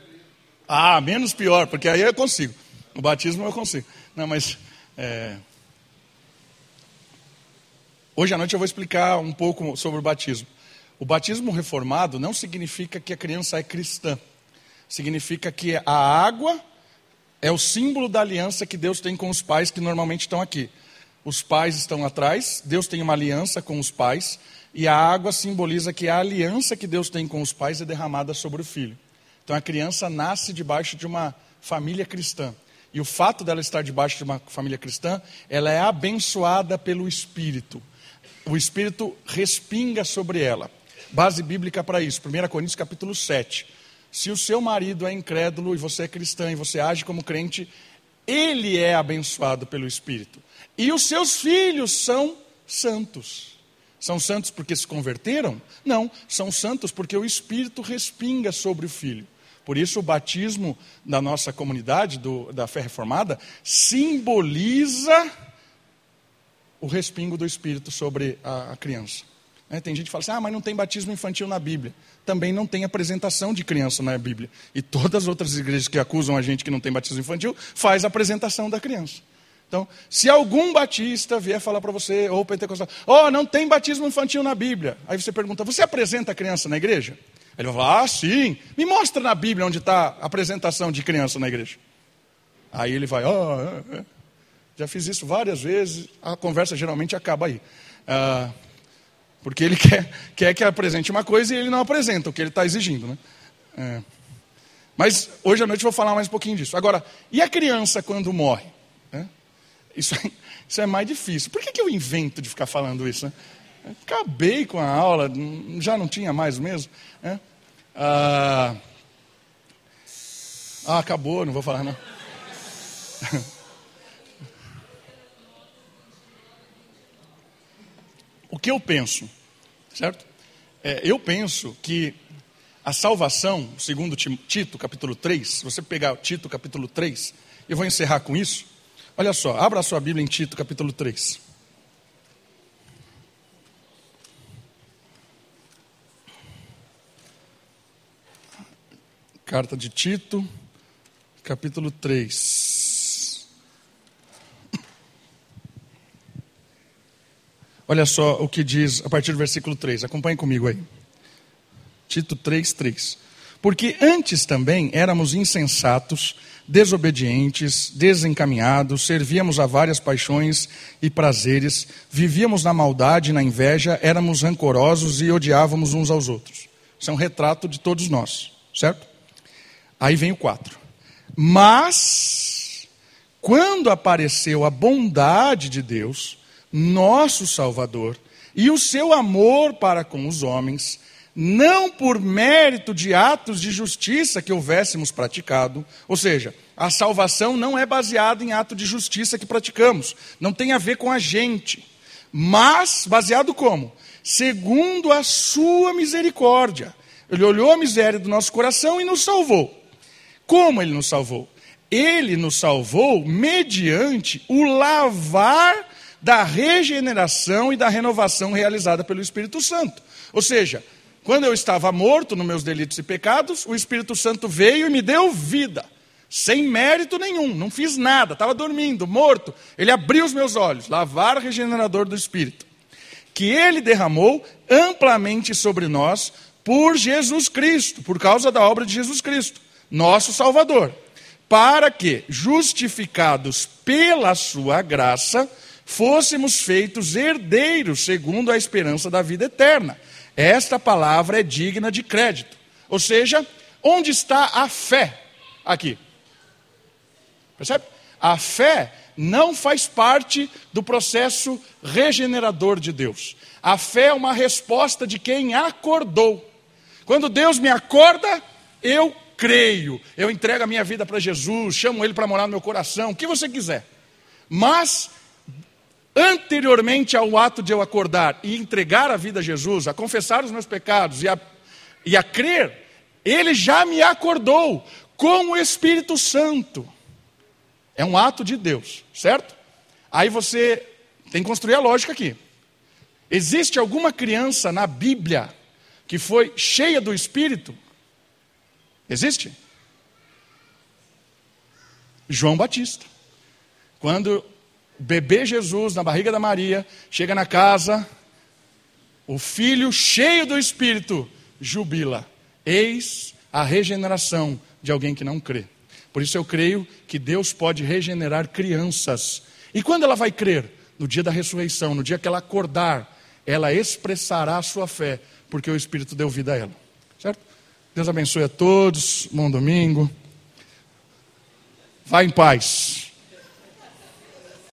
Ah, menos pior, porque aí eu consigo. O batismo eu consigo. Não, mas. É... Hoje à noite eu vou explicar um pouco sobre o batismo. O batismo reformado não significa que a criança é cristã. Significa que a água é o símbolo da aliança que Deus tem com os pais que normalmente estão aqui. Os pais estão atrás, Deus tem uma aliança com os pais, e a água simboliza que a aliança que Deus tem com os pais é derramada sobre o filho. Então a criança nasce debaixo de uma família cristã. E o fato dela estar debaixo de uma família cristã, ela é abençoada pelo Espírito. O Espírito respinga sobre ela. Base bíblica para isso, 1 Coríntios capítulo 7. Se o seu marido é incrédulo e você é cristã e você age como crente, ele é abençoado pelo Espírito. E os seus filhos são santos. São santos porque se converteram? Não, são santos porque o Espírito respinga sobre o filho. Por isso, o batismo da nossa comunidade, do, da fé reformada, simboliza o respingo do Espírito sobre a, a criança. É, tem gente que fala assim, ah, mas não tem batismo infantil na Bíblia. Também não tem apresentação de criança na Bíblia. E todas as outras igrejas que acusam a gente que não tem batismo infantil, faz apresentação da criança. Então, se algum batista vier falar para você, ou pentecostal, oh, não tem batismo infantil na Bíblia. Aí você pergunta, você apresenta a criança na igreja? Ele vai falar, ah, sim. Me mostra na Bíblia onde está a apresentação de criança na igreja. Aí ele vai, oh, já fiz isso várias vezes, a conversa geralmente acaba aí. Ah, porque ele quer, quer que apresente uma coisa e ele não apresenta o que ele está exigindo. Né? É. Mas hoje à noite eu vou falar mais um pouquinho disso. Agora, e a criança quando morre? É? Isso, é, isso é mais difícil. Por que, que eu invento de ficar falando isso? Né? Acabei com a aula, já não tinha mais mesmo. É? Ah, ah, acabou, não vou falar não. o que eu penso? Certo? É, eu penso que a salvação, segundo Tito, capítulo 3, se você pegar Tito, capítulo 3, eu vou encerrar com isso. Olha só, abra a sua Bíblia em Tito, capítulo 3. Carta de Tito, capítulo 3. Olha só o que diz a partir do versículo 3. Acompanhe comigo aí. Tito 3, 3. Porque antes também éramos insensatos, desobedientes, desencaminhados, servíamos a várias paixões e prazeres, vivíamos na maldade e na inveja, éramos rancorosos e odiávamos uns aos outros. Isso é um retrato de todos nós, certo? Aí vem o 4. Mas, quando apareceu a bondade de Deus, nosso Salvador, e o seu amor para com os homens, não por mérito de atos de justiça que houvéssemos praticado, ou seja, a salvação não é baseada em ato de justiça que praticamos, não tem a ver com a gente, mas baseado como? Segundo a sua misericórdia. Ele olhou a miséria do nosso coração e nos salvou. Como ele nos salvou? Ele nos salvou mediante o lavar da regeneração e da renovação realizada pelo Espírito Santo. Ou seja, quando eu estava morto nos meus delitos e pecados, o Espírito Santo veio e me deu vida, sem mérito nenhum, não fiz nada, estava dormindo, morto. Ele abriu os meus olhos, lavar regenerador do Espírito, que ele derramou amplamente sobre nós por Jesus Cristo, por causa da obra de Jesus Cristo, nosso Salvador, para que, justificados pela sua graça, fôssemos feitos herdeiros segundo a esperança da vida eterna. Esta palavra é digna de crédito. Ou seja, onde está a fé aqui? Percebe? A fé não faz parte do processo regenerador de Deus. A fé é uma resposta de quem acordou. Quando Deus me acorda, eu creio, eu entrego a minha vida para Jesus, chamo Ele para morar no meu coração, o que você quiser. Mas, anteriormente ao ato de eu acordar e entregar a vida a Jesus, a confessar os meus pecados e a, e a crer, Ele já me acordou com o Espírito Santo. É um ato de Deus, certo? Aí você tem que construir a lógica aqui. Existe alguma criança na Bíblia que foi cheia do Espírito? Existe? João Batista. Quando bebê Jesus, na barriga da Maria, chega na casa, o filho cheio do Espírito jubila. Eis a regeneração de alguém que não crê. Por isso eu creio que Deus pode regenerar crianças. E quando ela vai crer? No dia da ressurreição, no dia que ela acordar, ela expressará a sua fé, porque o Espírito deu vida a ela. Certo? Deus abençoe a todos. Bom domingo. Vá em paz.